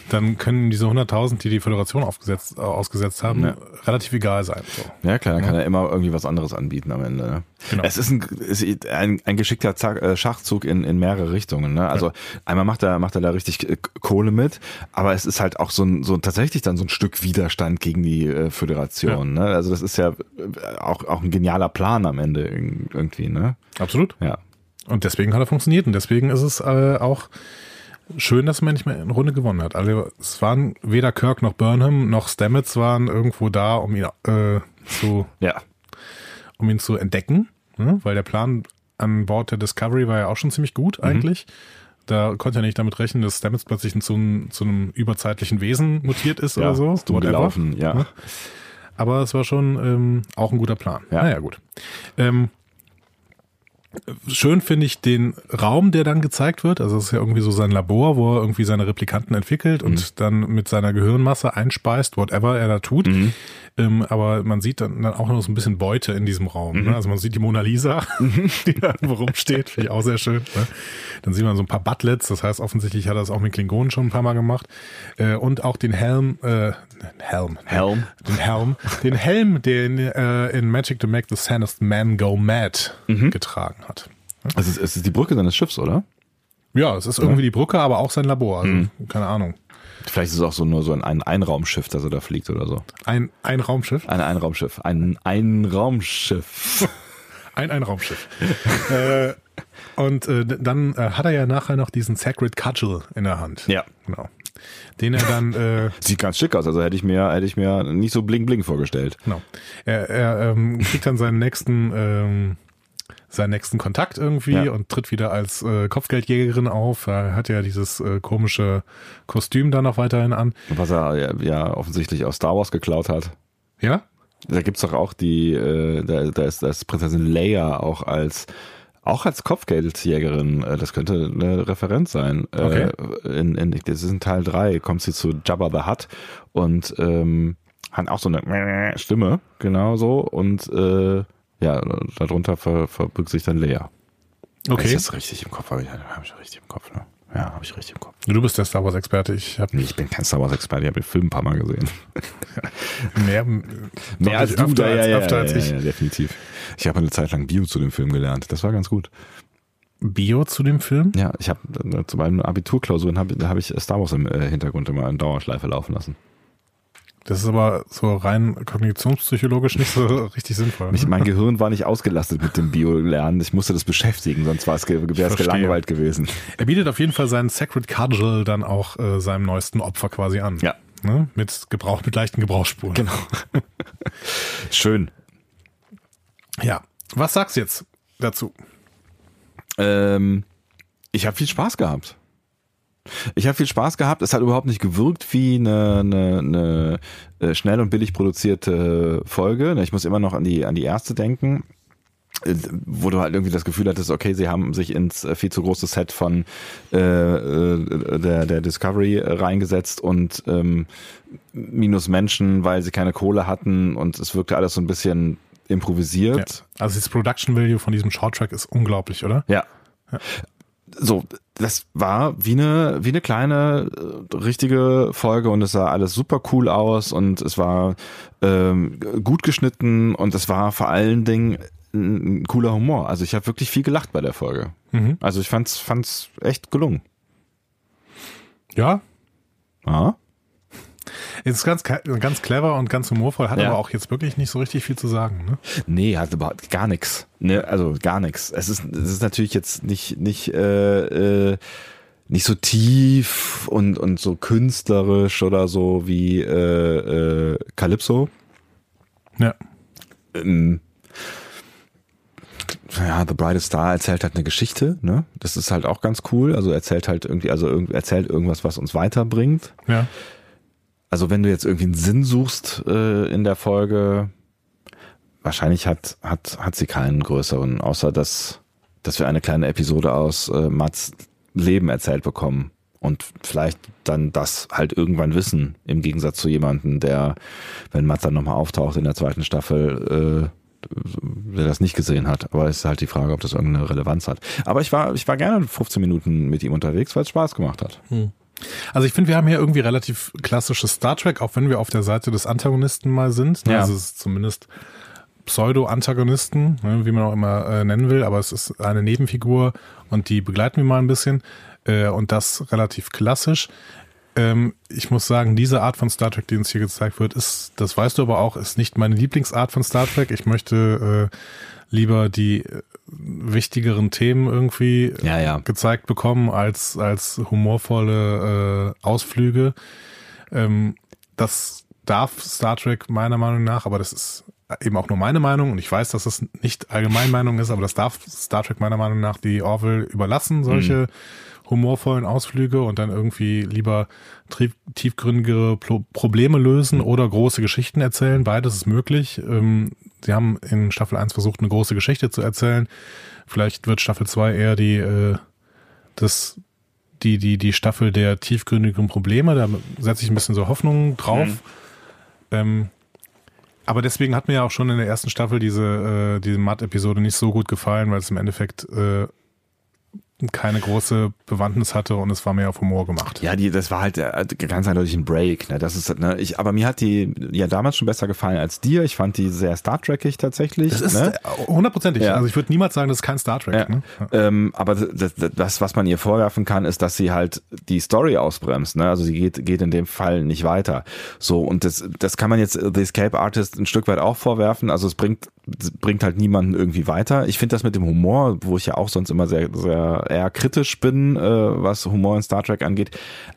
dann können diese 100.000, die die Föderation aufgesetzt, äh, ausgesetzt haben,
Ja.
relativ egal sein. So.
Ja, klar, dann kann er immer irgendwie was anderes anbieten am Ende. Ne?
Genau.
Es ist ein, ist ein, ein geschickter äh, Schachzug in, in mehrere Richtungen. Ne? Also einmal macht er, macht er da richtig äh, Kohle mit, aber es ist halt auch so ein, so tatsächlich dann so ein Stück Widerstand gegen die äh, Föderation. Ne? Also das ist ja äh, auch, auch ein genialer Plan am Ende irg- irgendwie. Ne?
Absolut.
Ja.
Und deswegen hat er funktioniert. Und deswegen ist es äh, auch schön, dass man nicht mehr in Runde gewonnen hat. Also es waren weder Kirk noch Burnham noch Stamets waren irgendwo da, um ihn äh, zu,
Ja.
um ihn zu entdecken, ne? weil der Plan an Bord der Discovery war ja auch schon ziemlich gut eigentlich. Da konnte er nicht damit rechnen, dass Stamets plötzlich zu, einem- zu einem überzeitlichen Wesen mutiert ist
ja,
oder so.
Ist dumm gelaufen, ja.
Ne? Aber es war schon ähm, auch ein guter Plan.
Ja.
Naja, gut. Ähm, schön finde ich den Raum, der dann gezeigt wird. Also es ist ja irgendwie so sein Labor, wo er irgendwie seine Replikanten entwickelt und
Mhm.
dann mit seiner Gehirnmasse einspeist, whatever er da tut.
Mhm.
Ähm, aber man sieht dann, dann auch noch so ein bisschen Beute in diesem Raum.
Mhm.
Ne? Also man sieht die Mona Lisa, [LAUGHS] die da irgendwo rumsteht, finde ich auch sehr schön. Ne? Dann sieht man so ein paar Butlets, das heißt offensichtlich hat er das auch mit Klingonen schon ein paar Mal gemacht. Äh, und auch den Helm, äh, Helm,
Helm.
den Helm, den Helm, den äh, in Magic to Make the Sanest Man Go Mad
Mhm.
getragen hat.
Es ist, es ist die Brücke seines Schiffs, oder?
Ja, es ist irgendwie die Brücke, aber auch sein Labor. Also,
Mhm.
keine Ahnung.
Vielleicht ist es auch so nur so ein, ein Einraumschiff, das er da fliegt oder so.
Ein, ein Raumschiff.
Ein Einraumschiff. Ein Einraumschiff. [LAUGHS]
Ein Einraumschiff. äh, und äh, dann äh, hat er ja nachher noch diesen Sacred Cudgel in der Hand.
Ja.
Genau. Den er dann, äh, [LAUGHS]
Sieht ganz schick aus, also hätte ich mir, hätte ich mir nicht so bling bling vorgestellt.
genau. Er, er ähm, kriegt dann seinen nächsten, ähm, seinen nächsten Kontakt irgendwie
Ja.
und tritt wieder als äh, Kopfgeldjägerin auf. Er hat ja dieses äh, komische Kostüm da noch weiterhin an.
Was er ja, ja offensichtlich aus Star Wars geklaut hat.
Ja?
Da gibt's doch auch die, äh, da, da, ist, da ist Prinzessin Leia auch als auch als Kopfgeldjägerin, äh, das könnte eine Referenz sein.
Okay.
Äh, in, in, das ist in Teil 3, kommt sie zu Jabba the Hutt und ähm, hat auch so eine Stimme, genau so. Und äh, ja, darunter ver, verbirgt sich dann Leia.
Okay.
Ist das richtig im Kopf? Habe ich, hab ich richtig im Kopf, ne? Ja, habe ich richtig im Kopf.
Du bist der Star Wars Experte. Ich habe
Nee, ich bin kein Star Wars Experte, ich habe den Film ein paar Mal gesehen. [LAUGHS]
mehr,
Mehr als du,
öfter,
ja,
als,
ja,
öfter
ja,
als
ja,
ich.
Ja, definitiv. Ich habe eine Zeit lang Bio zu dem Film gelernt. Das war ganz gut.
Bio zu dem Film?
Ja, ich habe zu meinen Abiturklausuren habe hab ich Star Wars im äh, Hintergrund immer in Dauerschleife laufen lassen.
Das ist aber so rein kognitionspsychologisch nicht so [LAUGHS] richtig sinnvoll.
Mich, mein Gehirn war nicht ausgelastet mit dem Bio-Lernen. Ich musste das beschäftigen, sonst war es wäre es gelangweilt gewesen.
Er bietet auf jeden Fall seinen Sacred Cudgel dann auch äh, seinem neuesten Opfer quasi an.
Ja.
Ne? Mit Gebrauch, mit leichten Gebrauchsspuren.
Genau. [LAUGHS] Schön.
Ja. Was sagst du jetzt dazu?
Ähm, ich habe viel Spaß gehabt. Ich habe viel Spaß gehabt. Es hat überhaupt nicht gewirkt wie eine, eine, eine äh, schnell und billig produzierte Folge. Ich muss immer noch an die, an die erste denken, äh, wo du halt irgendwie das Gefühl hattest, okay, sie haben sich ins äh, viel zu große Set von äh, der, der Discovery reingesetzt und ähm, minus Menschen, weil sie keine Kohle hatten und es wirkte alles so ein bisschen
Ja.
improvisiert.
Also das Production Value von diesem Shorttrack ist unglaublich, oder?
Ja. So, das war wie eine, wie eine kleine, äh, richtige Folge und es sah alles super cool aus und es war ähm, gut geschnitten und es war vor allen Dingen ein, ein cooler Humor. Also ich habe wirklich viel gelacht bei der Folge.
Mhm.
Also ich fand's, fand's echt gelungen.
Ja.
Ja.
Ist ganz, ganz clever und ganz humorvoll, hat
Ja.
aber auch jetzt wirklich nicht so richtig viel zu sagen. Ne?
Nee, hat überhaupt gar nichts. Ne, also gar nichts. Es ist, es ist natürlich jetzt nicht, nicht, äh, äh, nicht so tief und, und so künstlerisch oder so wie äh, äh, Calypso.
Ja.
Ähm, ja, The Brightest Star erzählt halt eine Geschichte, ne? Das ist halt auch ganz cool. Also erzählt halt irgendwie, also irgendwie erzählt irgendwas, was uns weiterbringt.
Ja.
Also wenn du jetzt irgendwie einen Sinn suchst äh, in der Folge, wahrscheinlich hat, hat, hat sie keinen größeren, außer dass, dass wir eine kleine Episode aus äh, Mats Leben erzählt bekommen. Und vielleicht dann das halt irgendwann wissen, im Gegensatz zu jemandem, der, wenn Mats dann nochmal auftaucht in der zweiten Staffel, äh, der das nicht gesehen hat. Aber es ist halt die Frage, ob das irgendeine Relevanz hat. Aber ich war, ich war gerne 15 Minuten mit ihm unterwegs, weil es Spaß gemacht hat.
Hm. Also ich finde, wir haben hier irgendwie relativ klassisches Star Trek, auch wenn wir auf der Seite des Antagonisten mal sind.
Ja.
Also es ist zumindest Pseudo-Antagonisten, ne, wie man auch immer äh, nennen will, aber es ist eine Nebenfigur und die begleiten wir mal ein bisschen äh, und das relativ klassisch. Ähm, ich muss sagen, diese Art von Star Trek, die uns hier gezeigt wird, ist, das weißt du aber auch, ist nicht meine Lieblingsart von Star Trek. Ich möchte äh, lieber die äh, wichtigeren Themen irgendwie
Ja, ja.
gezeigt bekommen als, als humorvolle äh, Ausflüge. Ähm, das darf Star Trek meiner Meinung nach, aber das ist eben auch nur meine Meinung und ich weiß, dass das nicht Allgemeinmeinung ist, aber das darf Star Trek meiner Meinung nach die Orville überlassen, solche humorvollen Ausflüge und dann irgendwie lieber tiefgründigere Pro Probleme lösen oder große Geschichten erzählen. Beides ist möglich. Ähm, sie haben in Staffel 1 versucht, eine große Geschichte zu erzählen. Vielleicht wird Staffel 2 eher die, äh, das, die, die, die Staffel der tiefgründigen Probleme. Da setze ich ein bisschen so Hoffnung drauf. Ähm, aber deswegen hat mir ja auch schon in der ersten Staffel diese, äh, diese Matt-Episode nicht so gut gefallen, weil es im Endeffekt äh, keine große Bewandtnis hatte und es war mehr auf Humor gemacht.
Ja, die, das war halt äh, ganz eindeutig ein Break. Ne? Das ist, ne, ich, aber mir hat die ja damals schon besser gefallen als dir. Ich fand die sehr Star Trekig tatsächlich.
Das ist
ne?
äh, hundertprozentig.
Ja.
Also ich würde niemals sagen, das ist kein Star Trek.
Ja.
Ne?
Ähm, aber das, das- was man ihr vorwerfen kann, ist, dass sie halt die Story ausbremst. Ne? Also sie geht, geht in dem Fall nicht weiter. So, und das, das kann man jetzt The Escape Artist ein Stück weit auch vorwerfen. Also es bringt, bringt halt niemanden irgendwie weiter. Ich finde das mit dem Humor, wo ich ja auch sonst immer sehr, sehr eher kritisch bin, äh, was Humor in Star Trek angeht,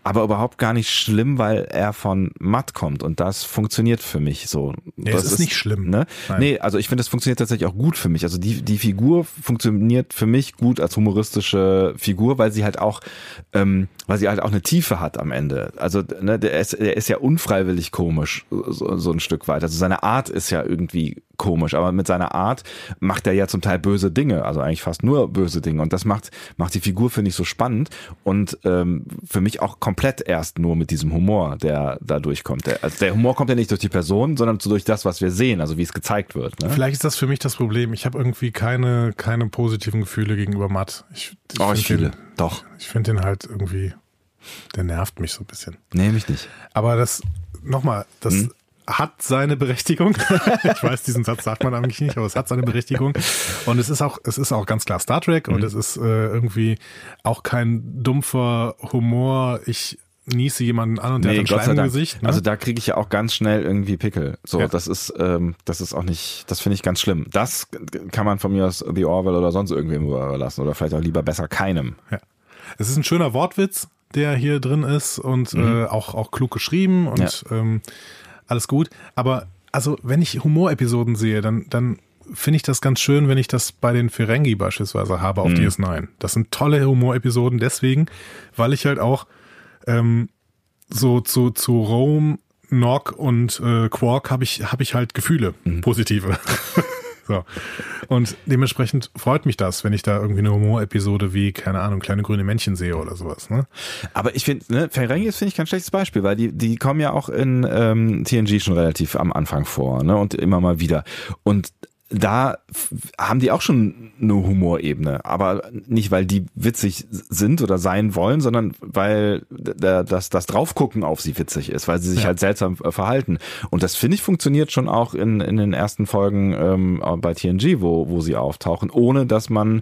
aber überhaupt gar nicht schlimm, weil er von Matt kommt und das funktioniert für mich so.
Nee,
das
es ist nicht schlimm.
Ne?
Nein.
Nee, also ich finde, es funktioniert tatsächlich auch gut für mich. Also die, die Figur funktioniert für mich gut als humoristische Figur, weil sie halt auch, ähm, weil sie halt auch eine Tiefe hat am Ende. Also ne, der, ist, der ist ja unfreiwillig komisch, so, so ein Stück weit. Also seine Art ist ja irgendwie komisch, aber mit seiner Art macht er ja zum Teil böse Dinge, also eigentlich fast nur böse Dinge. Und das macht, macht die Figur, finde ich, so spannend und ähm, für mich auch komplett erst nur mit diesem Humor, der da durchkommt. Der, also der Humor kommt ja nicht durch die Person, sondern so durch das, was wir sehen, also wie es gezeigt wird. Ne?
Vielleicht ist das für mich das Problem. Ich habe irgendwie keine, keine positiven Gefühle gegenüber Matt. Ich, ich
Oh, ich viele.
Den,
Doch.
ich finde den halt irgendwie, der nervt mich so ein bisschen.
Nee, mich nicht.
Aber das, nochmal, das
Hm?
Hat seine Berechtigung. [LAUGHS] ich weiß, diesen Satz sagt man eigentlich nicht, aber es hat seine Berechtigung. Und es ist auch, es ist auch ganz klar Star Trek und es ist äh, irgendwie auch kein dumpfer Humor. Ich niese jemanden an und der hat ein Schleim im Gesicht. Ne?
Also da kriege ich ja auch ganz schnell irgendwie Pickel. So,
Ja.
das ist, ähm, das ist auch nicht, das finde ich ganz schlimm. Das kann man von mir aus The Orwell oder sonst irgendwem überlassen oder vielleicht auch lieber besser keinem.
Ja. Es ist ein schöner Wortwitz, der hier drin ist und äh, auch, auch klug geschrieben und
Mhm. Ja.
ähm, alles gut. Aber also, wenn ich Humorepisoden sehe, dann, dann finde ich das ganz schön, wenn ich das bei den Ferengi beispielsweise habe
Mhm.
auf DS9. Das sind tolle Humorepisoden deswegen, weil ich halt auch ähm, so zu, zu Rome, Nock und äh, Quark habe ich, hab ich halt Gefühle,
Mhm.
positive. [LAUGHS] so. Und dementsprechend freut mich das, wenn ich da irgendwie eine Humorepisode wie, keine Ahnung, kleine grüne Männchen sehe oder sowas. Ne?
Aber ich finde, ne, Ferengi ist, finde ich, kein schlechtes Beispiel, weil die, die kommen ja auch in ähm, TNG schon relativ am Anfang vor, ne? Und immer mal wieder. Und da haben die auch schon eine Humorebene, aber nicht, weil die witzig sind oder sein wollen, sondern weil da- das, das Draufgucken auf sie witzig ist, weil sie sich
Ja.
halt seltsam äh, verhalten. Und das finde ich funktioniert schon auch in, in den ersten Folgen ähm, bei TNG, wo, wo sie auftauchen, ohne dass man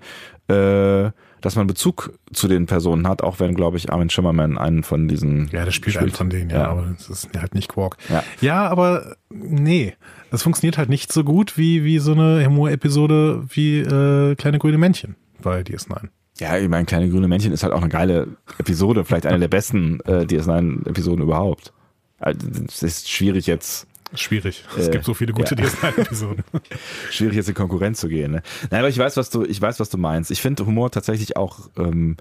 äh, dass man Bezug zu den Personen hat, auch wenn, glaube ich, Armin Schimmerman einen von diesen
Ja, das spielt einen von denen, ja,
Ja.
aber das ist halt nicht Quark.
Ja.
ja, aber nee, das funktioniert halt nicht so gut wie, wie so eine Humorepisode wie äh, kleine grüne Männchen bei DS9.
Ja, ich meine, kleine grüne Männchen ist halt auch eine geile Episode, vielleicht eine der besten äh, DS9-Episoden überhaupt. Also, Es ist schwierig jetzt,
Schwierig. Es
Äh,
gibt so viele gute
ja.
DS9-Episoden. [LAUGHS]
schwierig jetzt in Konkurrenz zu gehen. Ne? Nein, aber ich weiß, was du, ich weiß, was du meinst. Ich finde Humor tatsächlich auch ähm,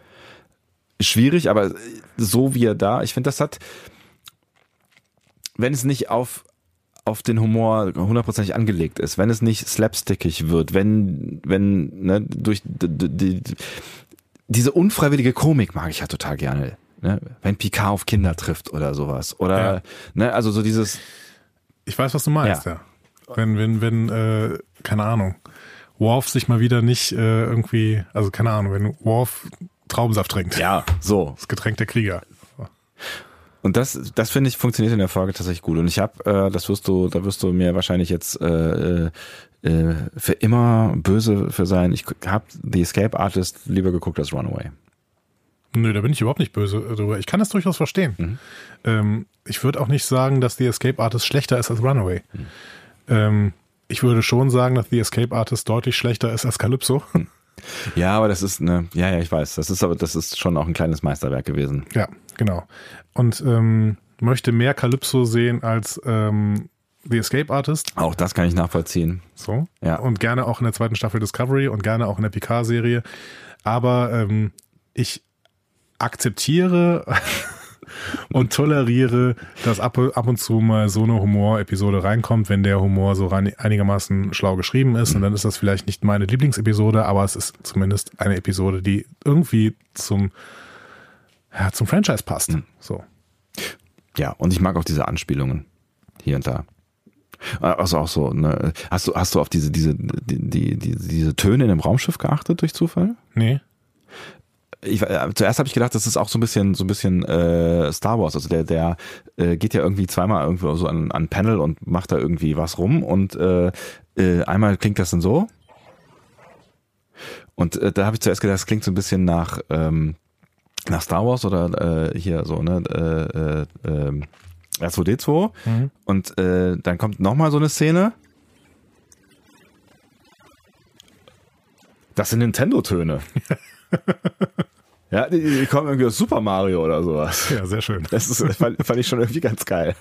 schwierig, aber so wie er da, ich finde, das hat, wenn es nicht auf auf den Humor hundertprozentig angelegt ist, wenn es nicht slapstickig wird, wenn wenn ne, durch die, diese unfreiwillige Komik mag ich ja total gerne. Ne? Wenn Picard auf Kinder trifft oder sowas. Oder,
Ja.
ne, also so dieses,
Ich weiß, was du meinst, ja.
Ja.
Wenn, wenn, wenn, äh, keine Ahnung, Worf sich mal wieder nicht äh, irgendwie, also keine Ahnung, wenn Worf Traubensaft trinkt.
ja, so.
Das Getränk der Krieger.
Und das, das finde ich funktioniert in der Folge tatsächlich gut. Und ich habe, äh, das wirst du, da wirst du mir wahrscheinlich jetzt äh, äh, für immer böse für sein. Ich habe The Escape Artist lieber geguckt als Runaway.
Nö, da bin ich überhaupt nicht böse drüber. Ich kann das durchaus verstehen.
Mhm.
Ähm, ich würde auch nicht sagen, dass The Escape Artist schlechter ist als Runaway. Ähm, ich würde schon sagen, dass The Escape Artist deutlich schlechter ist als Calypso.
Ja, aber das ist eine, ja, ja, ich weiß. Das ist aber, das ist schon auch ein kleines Meisterwerk gewesen.
Ja, genau. Und ähm, möchte mehr Calypso sehen als ähm, The Escape Artist.
Auch das kann ich nachvollziehen.
So.
Ja.
Und gerne auch in der zweiten Staffel Discovery und gerne auch in der Picard-Serie. Aber ähm, ich akzeptiere und toleriere, dass ab, ab und zu mal so eine Humor-Episode reinkommt, wenn der Humor so rein, einigermaßen schlau geschrieben ist. Und dann ist das vielleicht nicht meine Lieblingsepisode, aber es ist zumindest eine Episode, die irgendwie zum, ja, zum Franchise passt.
Mhm.
So.
Ja, und ich mag auch diese Anspielungen hier und da. Also auch so, ne, hast du, hast du auf diese, diese, die, die, die, diese Töne in dem Raumschiff geachtet durch Zufall?
Nee.
Ich, äh, zuerst habe ich gedacht, das ist auch so ein bisschen, so ein bisschen äh, Star Wars. Also der, der äh, geht ja irgendwie zweimal irgendwo so an, an Panel und macht da irgendwie was rum und äh, äh, einmal klingt das dann so. Und äh, da habe ich zuerst gedacht, das klingt so ein bisschen nach ähm, nach Star Wars oder äh, hier so ne äh, äh, äh, R2D2
Mhm.
und äh, dann kommt nochmal so eine Szene. Das sind Nintendo-Töne. [LAUGHS] [LAUGHS] ja, die, die kommen irgendwie aus Super Mario oder sowas.
Ja, sehr schön.
Das ist, fand, fand ich schon irgendwie ganz geil.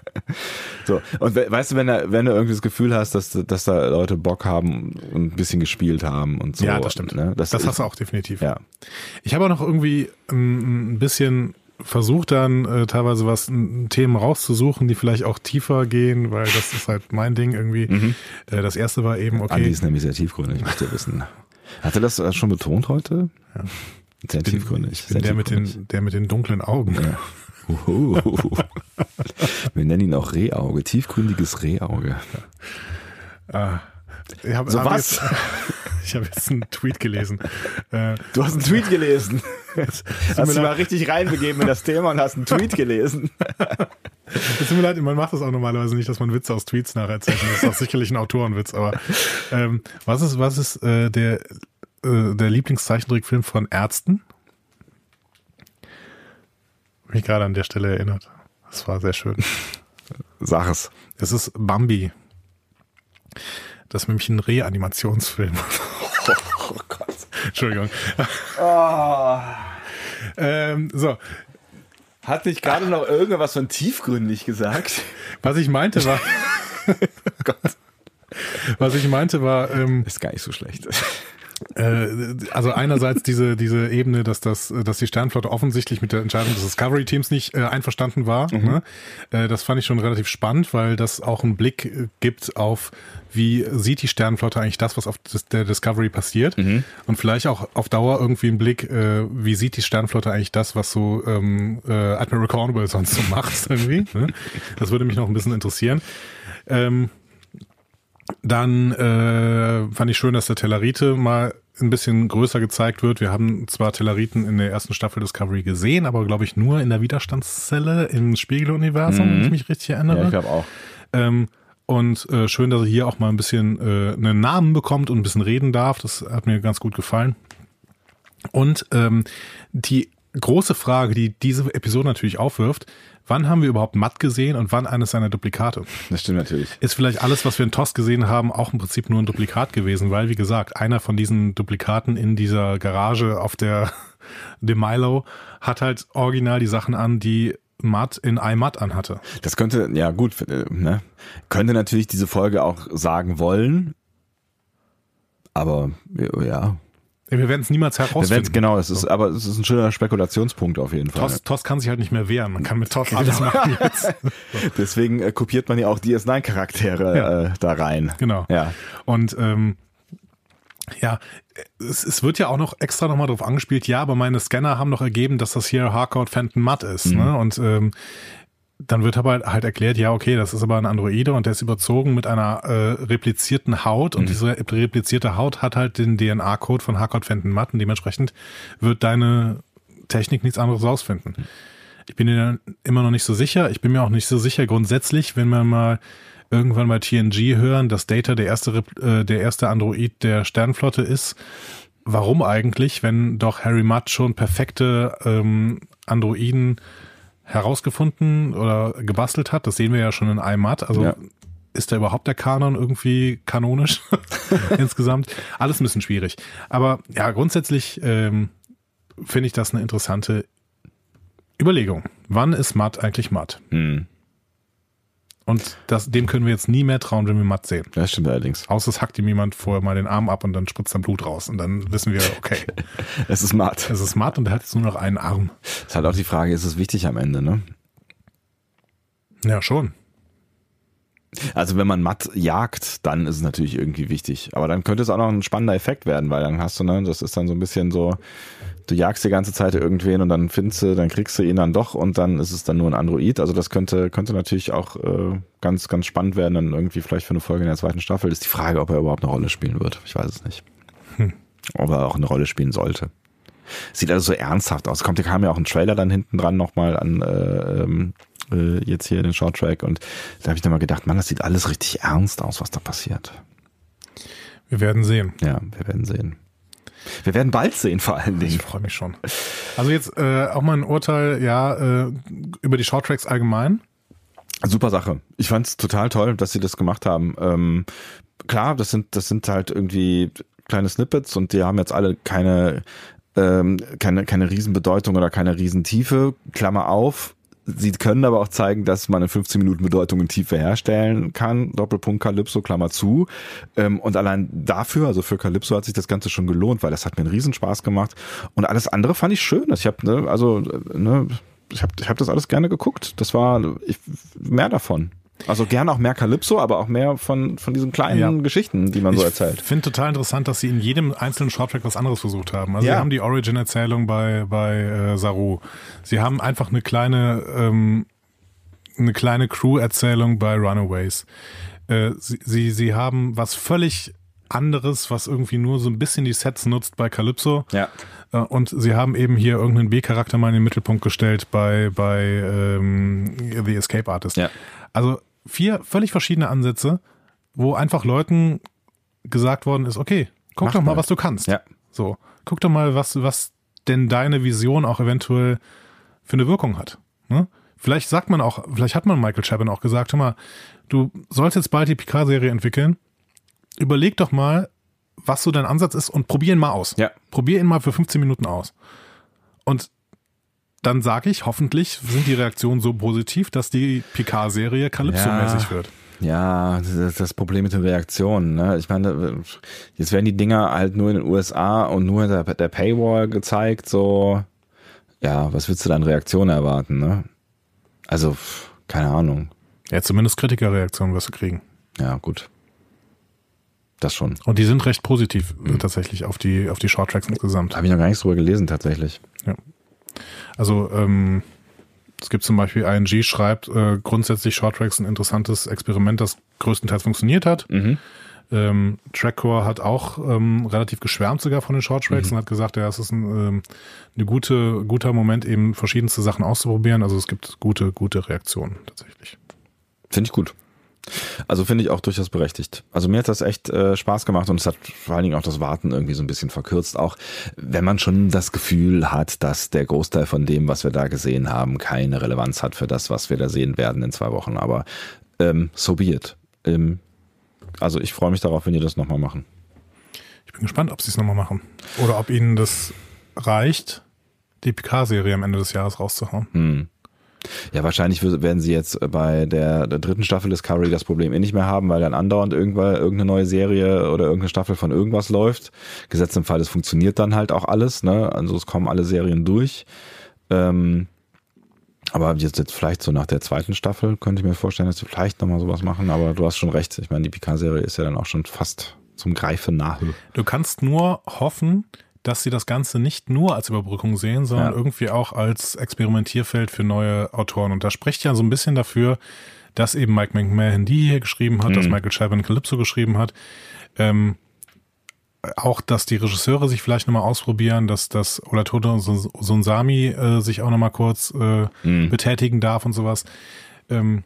So, und we weißt du, wenn, da, wenn du irgendwie das Gefühl hast, dass, dass da Leute Bock haben und ein bisschen gespielt haben und so.
Ja, das stimmt.
Ne?
Das,
ist-
hast du auch definitiv.
Ja.
Ich habe auch noch irgendwie ein bisschen versucht dann äh, teilweise was Themen rauszusuchen, die vielleicht auch tiefer gehen, weil das ist halt mein Ding irgendwie.
Mhm.
Äh, das erste war eben,
Andi
okay,
ist nämlich sehr tiefgründig, müsst ihr wissen. Hat er das äh, schon betont heute? Ja. Sehr tiefgründig.
ich bin der mit, den, der mit den dunklen Augen.
Ja. Wir nennen ihn auch Rehauge, tiefgründiges Rehauge.
Ah, ich habe
So
hab
was?
Jetzt, [LAUGHS] ich habe jetzt einen Tweet gelesen. Äh,
Du hast einen Tweet gelesen. [LAUGHS] Hast du mal richtig reinbegeben in das Thema und hast einen Tweet gelesen. [LAUGHS]
Es tut mir leid, man macht das auch normalerweise nicht, dass man Witze aus Tweets nacherzählt. Das ist auch sicherlich ein Autorenwitz, aber ähm, was ist, was ist äh, der, äh, der Lieblingszeichentrickfilm von Ärzten? Mich gerade an der Stelle erinnert. Das war sehr schön.
Sag es.
Es ist Bambi. Das ist nämlich ein Reanimationsfilm. [LAUGHS]
Oh Gott.
Entschuldigung. ähm, so,
Hat nicht gerade noch irgendwas von tiefgründig gesagt?
was ich meinte war, [LAUGHS] was ich meinte war, ähm,
Ist gar nicht so schlecht.
Äh, also einerseits diese, diese Ebene, dass das, dass die Sternflotte offensichtlich mit der Entscheidung des Discovery-Teams nicht äh, einverstanden war. Ne? Äh, das fand ich schon relativ spannend, weil das auch einen Blick äh, gibt auf, wie sieht die Sternflotte eigentlich das, was auf das, der Discovery passiert. Und vielleicht auch auf Dauer irgendwie einen Blick, äh, wie sieht die Sternflotte eigentlich das, was so ähm, äh, Admiral Cornwall sonst so macht [LAUGHS] irgendwie. Ne? Das würde mich noch ein bisschen interessieren. Ähm, dann äh, fand ich schön, dass der Tellerite mal ein bisschen größer gezeigt wird. Wir haben zwar Telleriten in der ersten Staffel Discovery gesehen, aber glaube ich nur in der Widerstandszelle im Spiegeluniversum, wenn ich mich richtig erinnere.
Ja, ich glaube auch.
Ähm, und äh, schön, dass er hier auch mal ein bisschen äh, einen Namen bekommt und ein bisschen reden darf. Das hat mir ganz gut gefallen. Und ähm, die große Frage, die diese Episode natürlich aufwirft, wann haben wir überhaupt Matt gesehen und wann eines seiner Duplikate?
Das stimmt natürlich.
Ist vielleicht alles, was wir in TOS gesehen haben, auch im Prinzip nur ein Duplikat gewesen, weil, wie gesagt, einer von diesen Duplikaten in dieser Garage auf der [LAUGHS] De Milo hat halt original die Sachen an, die Matt in iMatt anhatte.
Das könnte, ja gut, äh, ne? könnte natürlich diese Folge auch sagen wollen. Aber ja,
Wir werden es niemals
wir
herausfinden.
werden's- genau, es ist, aber es ist ein schöner Spekulationspunkt auf jeden Fall.
TOS, TOS kann sich halt nicht mehr wehren. Man kann mit TOS
Genau.
alles machen jetzt. [LAUGHS]
Deswegen äh, kopiert man ja auch DS9-Charaktere
Ja.
äh, da rein.
Genau.
Ja.
Und ähm, ja, es, es wird ja auch noch extra nochmal drauf angespielt, ja, aber meine Scanner haben doch ergeben, dass das hier Hardcore Phantom Matt ist.
Mhm.
Ne? Und ähm, dann wird aber halt erklärt, ja, okay, das ist aber ein Androide und der ist überzogen mit einer äh, replizierten Haut
Mhm.
und diese replizierte Haut hat halt den DNA-Code von Hardcore Phantom Matt und dementsprechend wird deine Technik nichts anderes rausfinden. Ich bin mir immer noch nicht so sicher. Ich bin mir auch nicht so sicher grundsätzlich, wenn man mal irgendwann bei TNG hören, dass Data der erste, äh, der erste Android der Sternflotte ist. Warum eigentlich, wenn doch Harry Mudd schon perfekte ähm, Androiden herausgefunden oder gebastelt hat? Das sehen wir ja schon in iMud. Also ja. ist da überhaupt der Kanon irgendwie kanonisch [LAUGHS] insgesamt? Alles ein bisschen schwierig. Aber ja, grundsätzlich ähm, finde ich das eine interessante Überlegung. Wann ist Matt eigentlich Matt? Hm. Und das, dem können wir jetzt nie mehr trauen, wenn wir Matt sehen.
Das stimmt allerdings.
Außer es hackt ihm jemand vorher mal den Arm ab und dann spritzt dann Blut raus. Und dann wissen wir, okay. [LAUGHS]
es ist Matt.
Es ist Matt und er hat jetzt nur noch einen Arm.
Das ist halt auch die Frage, ist es wichtig am Ende, ne?
Ja, schon.
Also wenn man matt jagt, dann ist es natürlich irgendwie wichtig. Aber dann könnte es auch noch ein spannender Effekt werden, weil dann hast du, ne, das ist dann so ein bisschen so, du jagst die ganze Zeit irgendwen und dann findest du, dann kriegst du ihn dann doch und dann ist es dann nur ein Android. Also das könnte, könnte natürlich auch äh, ganz, ganz spannend werden, dann irgendwie vielleicht für eine Folge in der zweiten Staffel. Das ist die Frage, ob er überhaupt eine Rolle spielen wird. Ich weiß es nicht. Hm. Ob er auch eine Rolle spielen sollte. Sieht also so ernsthaft aus. Kommt, kam ja auch ein Trailer dann hinten dran nochmal an äh, ähm, äh, jetzt hier den Shorttrack und da habe ich dann mal gedacht, Mann, das sieht alles richtig ernst aus, was da passiert.
Wir werden sehen.
Ja, wir werden sehen. Wir werden bald sehen, vor allen Dingen.
Ich freue mich schon. Also jetzt äh, auch mal ein Urteil, ja, äh, über die Shorttracks allgemein.
Super Sache. Ich fand es total toll, dass sie das gemacht haben. Ähm, klar, das sind, das sind halt irgendwie kleine Snippets und die haben jetzt alle keine, ähm, keine, keine Riesenbedeutung oder keine Riesentiefe. Klammer auf. Sie können aber auch zeigen, dass man in 15 Minuten Bedeutung in Tiefe herstellen kann. Doppelpunkt Calypso, Klammer zu. Ähm, und allein dafür, also für Calypso hat sich das Ganze schon gelohnt, weil das hat mir einen Riesenspaß gemacht. Und alles andere fand ich schön. Ich habe, ne, also, ne, ich habe ich hab das alles gerne geguckt. Das war ich, mehr davon. Also gerne auch mehr Calypso, aber auch mehr von, von diesen kleinen ja. Geschichten, die man
ich
so erzählt.
Ich finde total interessant, dass sie in jedem einzelnen Shorttrack was anderes versucht haben. Also ja. sie haben die Origin-Erzählung bei, bei äh, Saru. Sie haben einfach eine kleine, ähm, eine kleine Crew-Erzählung bei Runaways. Äh, sie, sie, sie haben was völlig anderes, was irgendwie nur so ein bisschen die Sets nutzt bei Calypso.
Ja.
Äh, und sie haben eben hier irgendeinen B-Charakter mal in den Mittelpunkt gestellt bei, bei ähm, The Escape Artist.
Ja.
Also vier völlig verschiedene Ansätze, wo einfach Leuten gesagt worden ist, okay, guck Mach doch mal, mal, was du kannst.
Ja.
So, guck doch mal, was, was denn deine Vision auch eventuell für eine Wirkung hat. Ne? Vielleicht sagt man auch, vielleicht hat man Michael Chabin auch gesagt, hör mal, du sollst jetzt bald die Picard-Serie entwickeln. Überleg doch mal, was so dein Ansatz ist und probier ihn mal aus.
Ja.
Probier ihn mal für 15 Minuten aus. Und dann sage ich, hoffentlich sind die Reaktionen so positiv, dass die Picard-Serie Calypso-mäßig ja. wird.
Ja, das das Problem mit den Reaktionen. Ne? Ich meine, jetzt werden die Dinger halt nur in den USA und nur der, der Paywall gezeigt. So, ja, was willst du dann Reaktionen erwarten? Ne? Also, keine Ahnung.
Ja, zumindest Kritikerreaktionen wirst du kriegen.
Ja, gut. Das schon.
Und die sind recht positiv mhm. tatsächlich auf die, auf die Shorttracks insgesamt.
Habe ich noch gar nichts drüber gelesen, tatsächlich.
Ja. Also ähm, es gibt zum Beispiel ING schreibt äh, grundsätzlich Shorttracks ein interessantes Experiment, das größtenteils funktioniert hat. Mhm. Ähm, Trackcore hat auch ähm, relativ geschwärmt sogar von den Shorttracks mhm. und hat gesagt, ja, es ist ein ähm, eine gute, guter Moment, eben verschiedenste Sachen auszuprobieren. Also es gibt gute, gute Reaktionen tatsächlich.
Finde ich gut. Also finde ich auch durchaus berechtigt. Also mir hat das echt äh, Spaß gemacht und es hat vor allen Dingen auch das Warten irgendwie so ein bisschen verkürzt. Auch wenn man schon das Gefühl hat, dass der Großteil von dem, was wir da gesehen haben, keine Relevanz hat für das, was wir da sehen werden in zwei Wochen. Aber ähm, so be it. Ähm, also ich freue mich darauf, wenn die das nochmal machen.
Ich bin gespannt, ob sie es nochmal machen. Oder ob ihnen das reicht, die PK-Serie am Ende des Jahres rauszuhauen.
Hm. Ja, wahrscheinlich werden sie jetzt bei der, der dritten Staffel Discovery das Problem eh nicht mehr haben, weil dann andauernd irgendwann irgendeine neue Serie oder irgendeine Staffel von irgendwas läuft. Gesetzt im Fall, es funktioniert dann halt auch alles, ne? Also es kommen alle Serien durch. Ähm, aber jetzt, jetzt vielleicht so nach der zweiten Staffel könnte ich mir vorstellen, dass sie vielleicht nochmal sowas machen, aber du hast schon recht. Ich meine, die Picard-Serie ist ja dann auch schon fast zum Greifen nahe.
Du kannst nur hoffen, dass sie das Ganze nicht nur als Überbrückung sehen, sondern ja. irgendwie auch als Experimentierfeld für neue Autoren. Und da spricht ja so ein bisschen dafür, dass eben Mike McMahon die hier geschrieben hat, mhm. dass Michael Chabon Calypso geschrieben hat. Ähm, auch, dass die Regisseure sich vielleicht nochmal ausprobieren, dass das Olatoto Sunsami äh, sich auch nochmal kurz äh, mhm. betätigen darf und sowas. Ähm,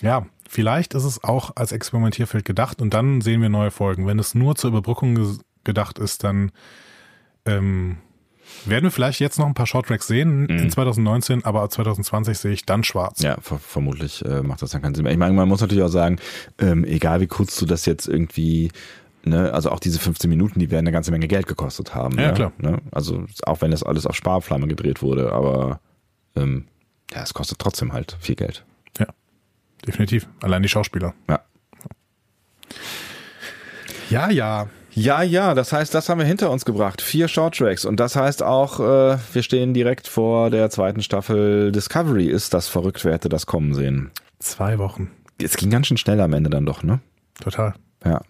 ja, vielleicht ist es auch als Experimentierfeld gedacht und dann sehen wir neue Folgen. Wenn es nur zur Überbrückung gedacht ist, dann ähm, werden wir vielleicht jetzt noch ein paar Shorttracks sehen mhm. in 2019, aber 2020 sehe ich dann schwarz.
Ja, ver vermutlich äh, macht das dann keinen Sinn mehr. Ich meine, man muss natürlich auch sagen, ähm, egal wie kurz du das jetzt irgendwie Ne, also auch diese 15 Minuten, die werden eine ganze Menge Geld gekostet haben.
Ja, ne? klar.
Ne? Also auch wenn das alles auf Sparflamme gedreht wurde, aber ähm, ja, es kostet trotzdem halt viel Geld.
Ja, definitiv. Allein die Schauspieler.
Ja.
Ja, ja.
Ja, ja, das heißt, das haben wir hinter uns gebracht. Vier Shorttracks. Und das heißt auch, äh, wir stehen direkt vor der zweiten Staffel Discovery. Ist das verrückt, wer hätte das kommen sehen?
Zwei Wochen.
Es ging ganz schön schnell am Ende dann doch, ne?
Total.
Ja.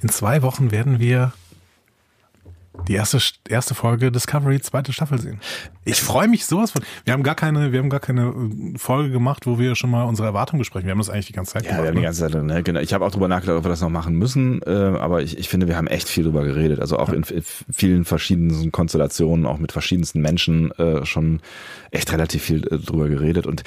In zwei Wochen werden wir die erste, erste Folge Discovery, zweite Staffel sehen. Ich freue mich sowas von. Wir haben gar keine, wir haben gar keine äh, Folge gemacht, wo wir schon mal unsere Erwartungen besprechen. Wir haben das eigentlich die ganze Zeit
ja, gemacht. Wir haben die ne? ganze Zeit, ne? genau. Ich habe auch drüber nachgedacht, ob wir das noch machen müssen, äh, aber ich, ich finde, wir haben echt viel drüber geredet. Also auch ja. in, in, vielen verschiedenen Konstellationen, auch mit verschiedensten Menschen äh, schon echt relativ viel äh, drüber geredet. Und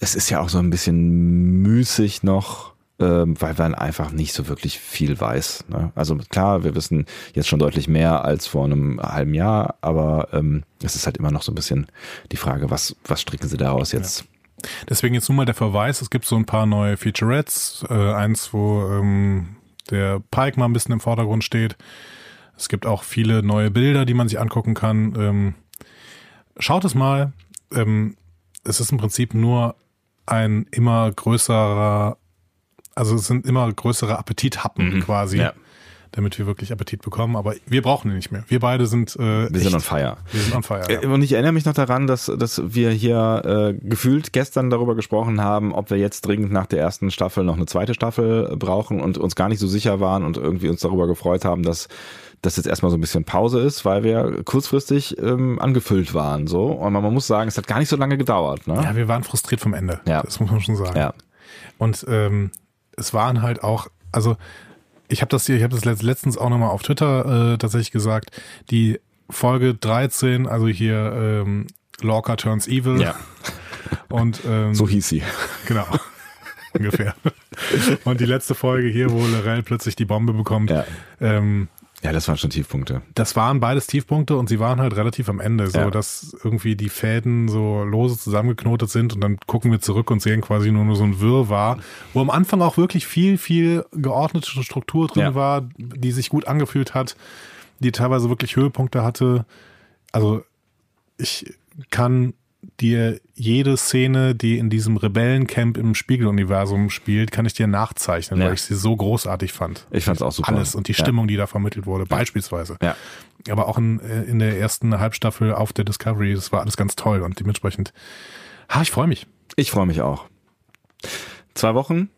es ist ja auch so ein bisschen müßig noch ähm, weil man einfach nicht so wirklich viel weiß. Ne? Also klar, wir wissen jetzt schon deutlich mehr als vor einem halben Jahr, aber ähm, es ist halt immer noch so ein bisschen die Frage, was, was stricken sie daraus jetzt? Ja.
Deswegen jetzt nun mal der Verweis, es gibt so ein paar neue Featurettes, äh, eins, wo ähm, der Pike mal ein bisschen im Vordergrund steht. Es gibt auch viele neue Bilder, die man sich angucken kann. Ähm, schaut es mal. Ähm, es ist im Prinzip nur ein immer größerer also es sind immer größere Appetithappen mhm. quasi. Ja. Damit wir wirklich Appetit bekommen, aber wir brauchen ihn nicht mehr. Wir beide sind. Äh,
wir sind on fire.
Wir sind on fire.
Ja. Und ich erinnere mich noch daran, dass, dass wir hier äh, gefühlt gestern darüber gesprochen haben, ob wir jetzt dringend nach der ersten Staffel noch eine zweite Staffel brauchen und uns gar nicht so sicher waren und irgendwie uns darüber gefreut haben, dass dass jetzt erstmal so ein bisschen Pause ist, weil wir kurzfristig ähm, angefüllt waren. So. Und man, man muss sagen, es hat gar nicht so lange gedauert. Ne?
Ja, wir waren frustriert vom Ende.
Ja.
Das muss man schon sagen.
Ja.
Und ähm, es waren halt auch, also ich habe das hier, ich habe das letztens auch nochmal auf Twitter äh, tatsächlich gesagt, die Folge 13, also hier ähm, Lorca Turns Evil.
Ja. [LAUGHS]
Und ähm,
so hieß sie.
Genau. [LAUGHS] ungefähr. [LAUGHS] Und die letzte Folge hier, wo Lorel plötzlich die Bombe bekommt.
Ja. Ähm, ja, das waren schon Tiefpunkte.
Das waren beides Tiefpunkte und sie waren halt relativ am Ende, so ja. dass irgendwie die Fäden so lose zusammengeknotet sind und dann gucken wir zurück und sehen quasi nur, nur so ein Wirrwarr, wo am Anfang auch wirklich viel, viel geordnete Struktur drin ja. war, die sich gut angefühlt hat, die teilweise wirklich Höhepunkte hatte. Also ich kann dir jede Szene, die in diesem Rebellencamp im Spiegeluniversum spielt, kann ich dir nachzeichnen, ja. weil ich sie so großartig fand.
Ich fand es auch super.
Alles und die Stimmung, ja. die da vermittelt wurde, beispielsweise.
Ja.
Aber auch in, äh, in der ersten Halbstaffel auf der Discovery, das war alles ganz toll und dementsprechend, ha, ich freue mich.
Ich freue mich auch. Zwei Wochen,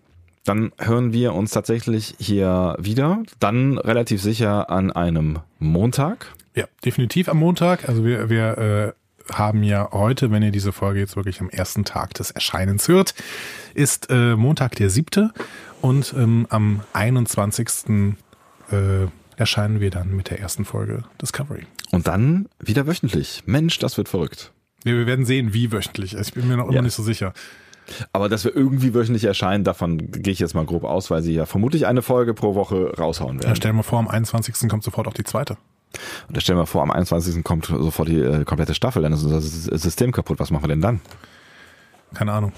dann hören wir uns tatsächlich hier wieder. Dann relativ sicher an einem Montag.
Ja, definitiv am Montag. Also wir, wir äh, haben ja heute, wenn ihr diese Folge jetzt wirklich am ersten Tag des Erscheinens hört, ist äh, Montag der siebte und ähm, am 21. Äh, erscheinen wir dann mit der ersten Folge Discovery.
Und dann wieder wöchentlich. Mensch, das wird verrückt.
Ja, wir werden sehen, wie wöchentlich. Ich bin mir noch immer ja. nicht so sicher.
Aber dass wir irgendwie wöchentlich erscheinen, davon gehe ich jetzt mal grob aus, weil sie ja vermutlich eine Folge pro Woche raushauen werden. Ja,
stell dir mal vor, am 21. kommt sofort auch die zweite.
Und da stellen wir vor, am 21. kommt sofort die äh, komplette Staffel, dann ist unser System kaputt. Was machen wir denn dann?
Keine Ahnung.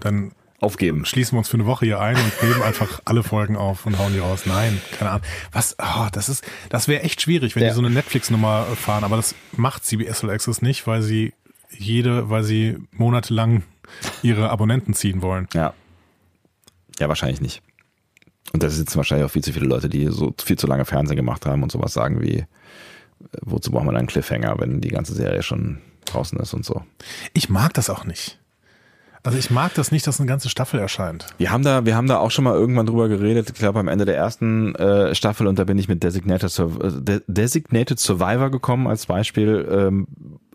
Dann
aufgeben.
Schließen wir uns für eine Woche hier ein und nehmen einfach alle Folgen auf und hauen die raus. Nein, keine Ahnung. Was, oh, das ist, das wäre echt schwierig, wenn ja. die so eine Netflix-Nummer fahren, aber das macht CBS All Access nicht, weil sie jede, weil sie monatelang ihre Abonnenten ziehen wollen.
Ja. Ja, wahrscheinlich nicht. Und da sitzen wahrscheinlich auch viel zu viele Leute, die so viel zu lange Fernsehen gemacht haben und sowas sagen wie, äh, wozu braucht man einen Cliffhanger, wenn die ganze Serie schon draußen ist und so.
Ich mag das auch nicht. Also ich mag das nicht, dass eine ganze Staffel erscheint.
Wir haben da, wir haben da auch schon mal irgendwann drüber geredet, ich glaube am Ende der ersten äh, Staffel und da bin ich mit Designated, Sur äh, Designated Survivor gekommen als Beispiel ähm,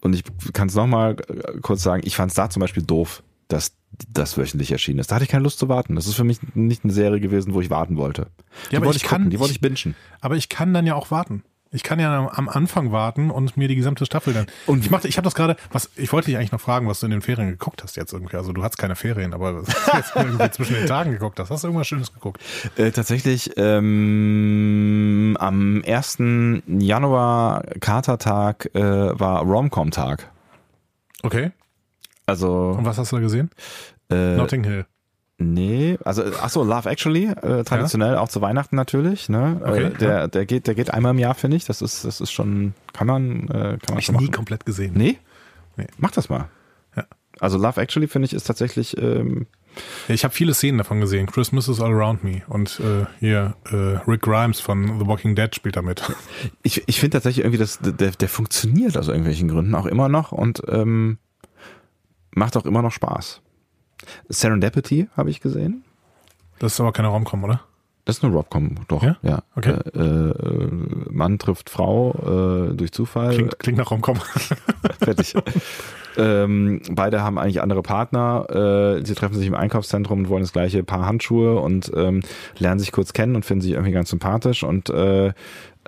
und ich kann es nochmal äh, kurz sagen, ich fand es da zum Beispiel doof, dass das wöchentlich erschienen ist. Da hatte ich keine Lust zu warten. Das ist für mich nicht eine Serie gewesen, wo ich warten wollte. Die
Ja, aber
wollte
ich
ich
kann-
gucken, die wollte
ich-
bingen.
Aber ich kann dann ja auch warten. Ich kann ja am- Anfang warten und mir die gesamte Staffel dann.
Und-
ich machte, ich habe das gerade, was ich wollte dich eigentlich noch fragen, was du in den Ferien geguckt hast jetzt irgendwie. Also du hattest keine Ferien, aber was du jetzt [LAUGHS] irgendwie zwischen den Tagen geguckt hast. Hast du irgendwas Schönes geguckt?
Äh, tatsächlich ähm, am 1. Januar Katertag äh, war Romcom-Tag.
Okay.
Also
Und was hast du da gesehen?
äh,
Notting Hill.
Nee, also ach so, Love Actually, äh, traditionell auch zu Weihnachten natürlich. Ne?
Okay,
äh, der, der geht, der geht einmal im Jahr, finde ich. Das ist, das ist schon, kann man, äh, kann man
ich
schon
nie
machen.
komplett gesehen.
Nee?
Nee.
Mach das mal.
Ja.
Also Love Actually finde ich ist tatsächlich, ähm,
Ja, Ich habe viele Szenen davon gesehen. Christmas is all around me. Und äh, hier äh, Rick Grimes von The Walking Dead spielt da mit.
ich, ich finde tatsächlich irgendwie, dass der, der funktioniert aus irgendwelchen Gründen auch immer noch und ähm, macht auch immer noch Spaß. Serendipity habe ich gesehen.
Das ist aber keine Romcom, oder?
Das ist eine Robcom, doch.
Ja?
ja.
Okay.
Äh, äh, Mann trifft Frau äh, durch Zufall.
Klingt, klingt nach Romcom. [LAUGHS]
Fertig. ähm, beide haben eigentlich andere Partner. Äh, sie treffen sich im Einkaufszentrum und wollen das gleiche Paar Handschuhe und ähm, lernen sich kurz kennen und finden sich irgendwie ganz sympathisch und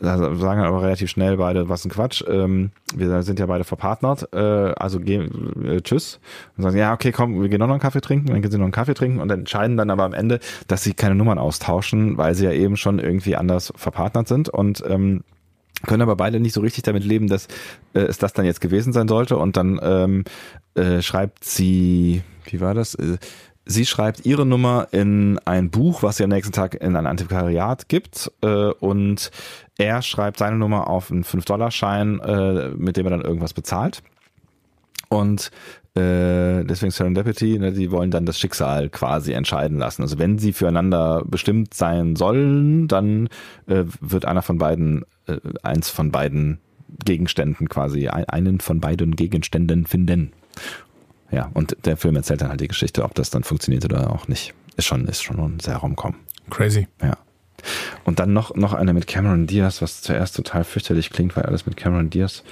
sagen aber relativ schnell beide, was ein Quatsch. Ähm, wir sind ja beide verpartnert, äh, also gehen, äh, tschüss. Und sagen, ja, okay, komm, wir gehen noch einen Kaffee trinken, dann gehen sie noch einen Kaffee trinken und entscheiden dann aber am Ende, dass sie keine Nummern austauschen, weil sie ja eben schon irgendwie anders verpartnert sind und ähm, können aber beide nicht so richtig damit leben, dass äh, es das dann jetzt gewesen sein sollte. Und dann ähm, äh, schreibt sie, wie war das? Äh, sie schreibt ihre Nummer in ein Buch, was sie am nächsten Tag in ein Antiquariat gibt. Äh, und er schreibt seine Nummer auf einen 5-Dollar-Schein, äh, mit dem er dann irgendwas bezahlt. Und äh, deswegen Serendipity, ne, die wollen dann das Schicksal quasi entscheiden lassen. Also wenn sie füreinander bestimmt sein sollen, dann äh, wird einer von beiden, äh, eins von beiden Gegenständen quasi, ein, einen von beiden Gegenständen finden. Ja, und der Film erzählt dann halt die Geschichte, ob das dann funktioniert oder auch nicht. Ist schon, ist schon sehr romcom.
Crazy.
Ja. Und dann noch, noch eine mit Cameron Diaz, was zuerst total fürchterlich klingt, weil alles mit Cameron Diaz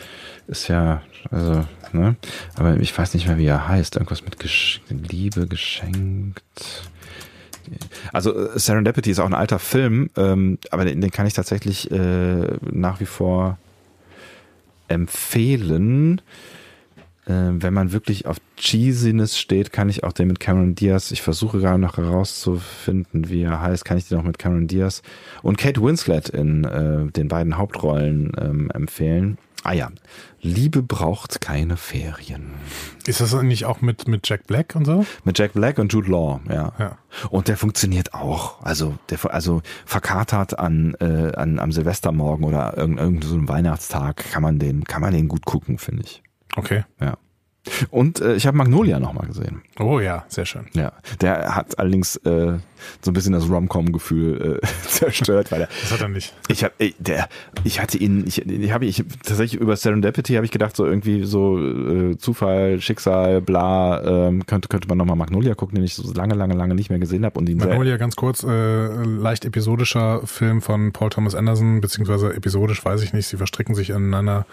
ist ja, also, ne? Aber ich weiß nicht mehr, wie er heißt. Irgendwas mit Gesch Liebe geschenkt. Also äh, Serendipity ist auch ein alter Film, ähm, aber den, den kann ich tatsächlich äh, nach wie vor empfehlen. Äh, wenn man wirklich auf Cheesiness steht, kann ich auch den mit Cameron Diaz, ich versuche gerade noch herauszufinden, wie er heißt, kann ich den auch mit Cameron Diaz und Kate Winslet in äh, den beiden Hauptrollen ähm, empfehlen. Ah ja, Liebe braucht keine Ferien.
Ist das nicht auch mit, mit Jack Black und so?
Mit Jack Black und Jude Law, ja.
Ja.
Und der funktioniert auch. Also, der, also verkatert an, äh, an am Silvestermorgen oder irgendeinem irgend so Weihnachtstag kann man den, kann man den gut gucken, finde ich.
Okay.
Ja. Und äh, ich habe Magnolia nochmal gesehen.
Oh ja, sehr schön.
Ja. Der hat allerdings äh, so ein bisschen das Rom-Com-Gefühl äh, [LAUGHS] zerstört, weil er
Das hat er nicht.
ich habe der ich hatte ihn ich, ich habe ich tatsächlich über Serendipity habe ich gedacht so irgendwie so äh, Zufall Schicksal bla ähm, könnte könnte man nochmal Magnolia gucken den ich so lange lange lange nicht mehr gesehen habe und ihn
Magnolia, ganz kurz, äh, leicht episodischer Film von Paul Thomas Anderson, beziehungsweise episodisch, weiß ich nicht, sie verstricken sich ineinander.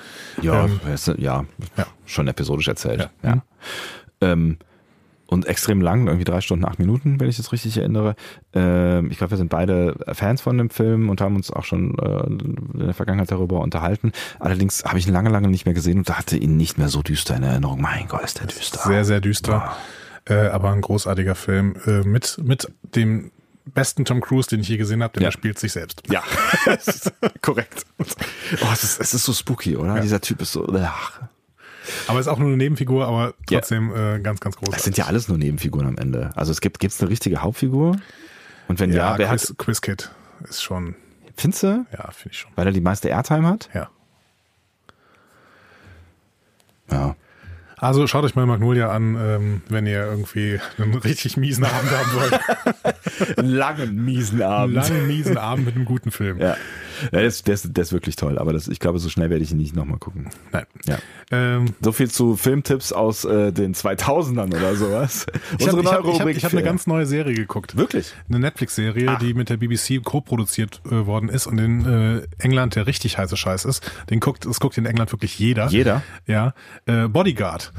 ja
ähm,
ja
ja.
schon episodisch erzählt
Ja.
ja. Ähm, und extrem lang, irgendwie drei Stunden, acht Minuten, wenn ich das richtig erinnere. Ähm, ich glaube, wir sind beide Fans von dem Film und haben uns auch schon äh, in der Vergangenheit darüber unterhalten. Allerdings habe ich ihn lange, lange nicht mehr gesehen und hatte ihn nicht mehr so düster in Erinnerung. Mein Gott, ist der düster.
Sehr, sehr düster, äh, aber ein großartiger Film äh, mit, mit dem besten Tom Cruise, den ich je gesehen habe, denn
Ja.
er spielt sich selbst.
Ja, [LAUGHS] [LAUGHS] korrekt. Oh, es, ist, es ist so spooky, oder?
Ja.
Dieser Typ ist so. Ach.
Aber ist auch nur eine Nebenfigur, aber trotzdem äh, ganz, ganz
Es
großartig.
sind ja alles nur Nebenfiguren am Ende. Also es gibt gibt's eine richtige Hauptfigur? Und wenn ja,
ja,
wer
Quiz,
hat.
Quiz Kid ist schon,
Findest du?
ja, finde ich schon.
Weil er die meiste Airtime hat?
Ja.
Ja.
Also schaut euch mal Magnolia an, ähm, wenn ihr irgendwie einen richtig miesen Abend haben wollt. [LAUGHS]
Einen langen, miesen
Einen langen, miesen Abend mit einem guten Film.
Ja. Ja der, ist, der, ist, wirklich toll, aber das, ich glaube, so schnell werde ich ihn nicht nochmal gucken.
Nein.
Ja.
Ähm,
So viel zu Filmtipps aus äh, den 2000ern oder sowas.
ich habe hab, ich hab, ich hab eine ganz neue Serie geguckt.
Wirklich?
Eine Netflix-Serie, die mit der BBC co-produziert äh, worden ist und in äh, England der richtig heiße Scheiß ist. Den guckt, das guckt in England wirklich jeder.
Jeder?
Ja. Äh, Bodyguard.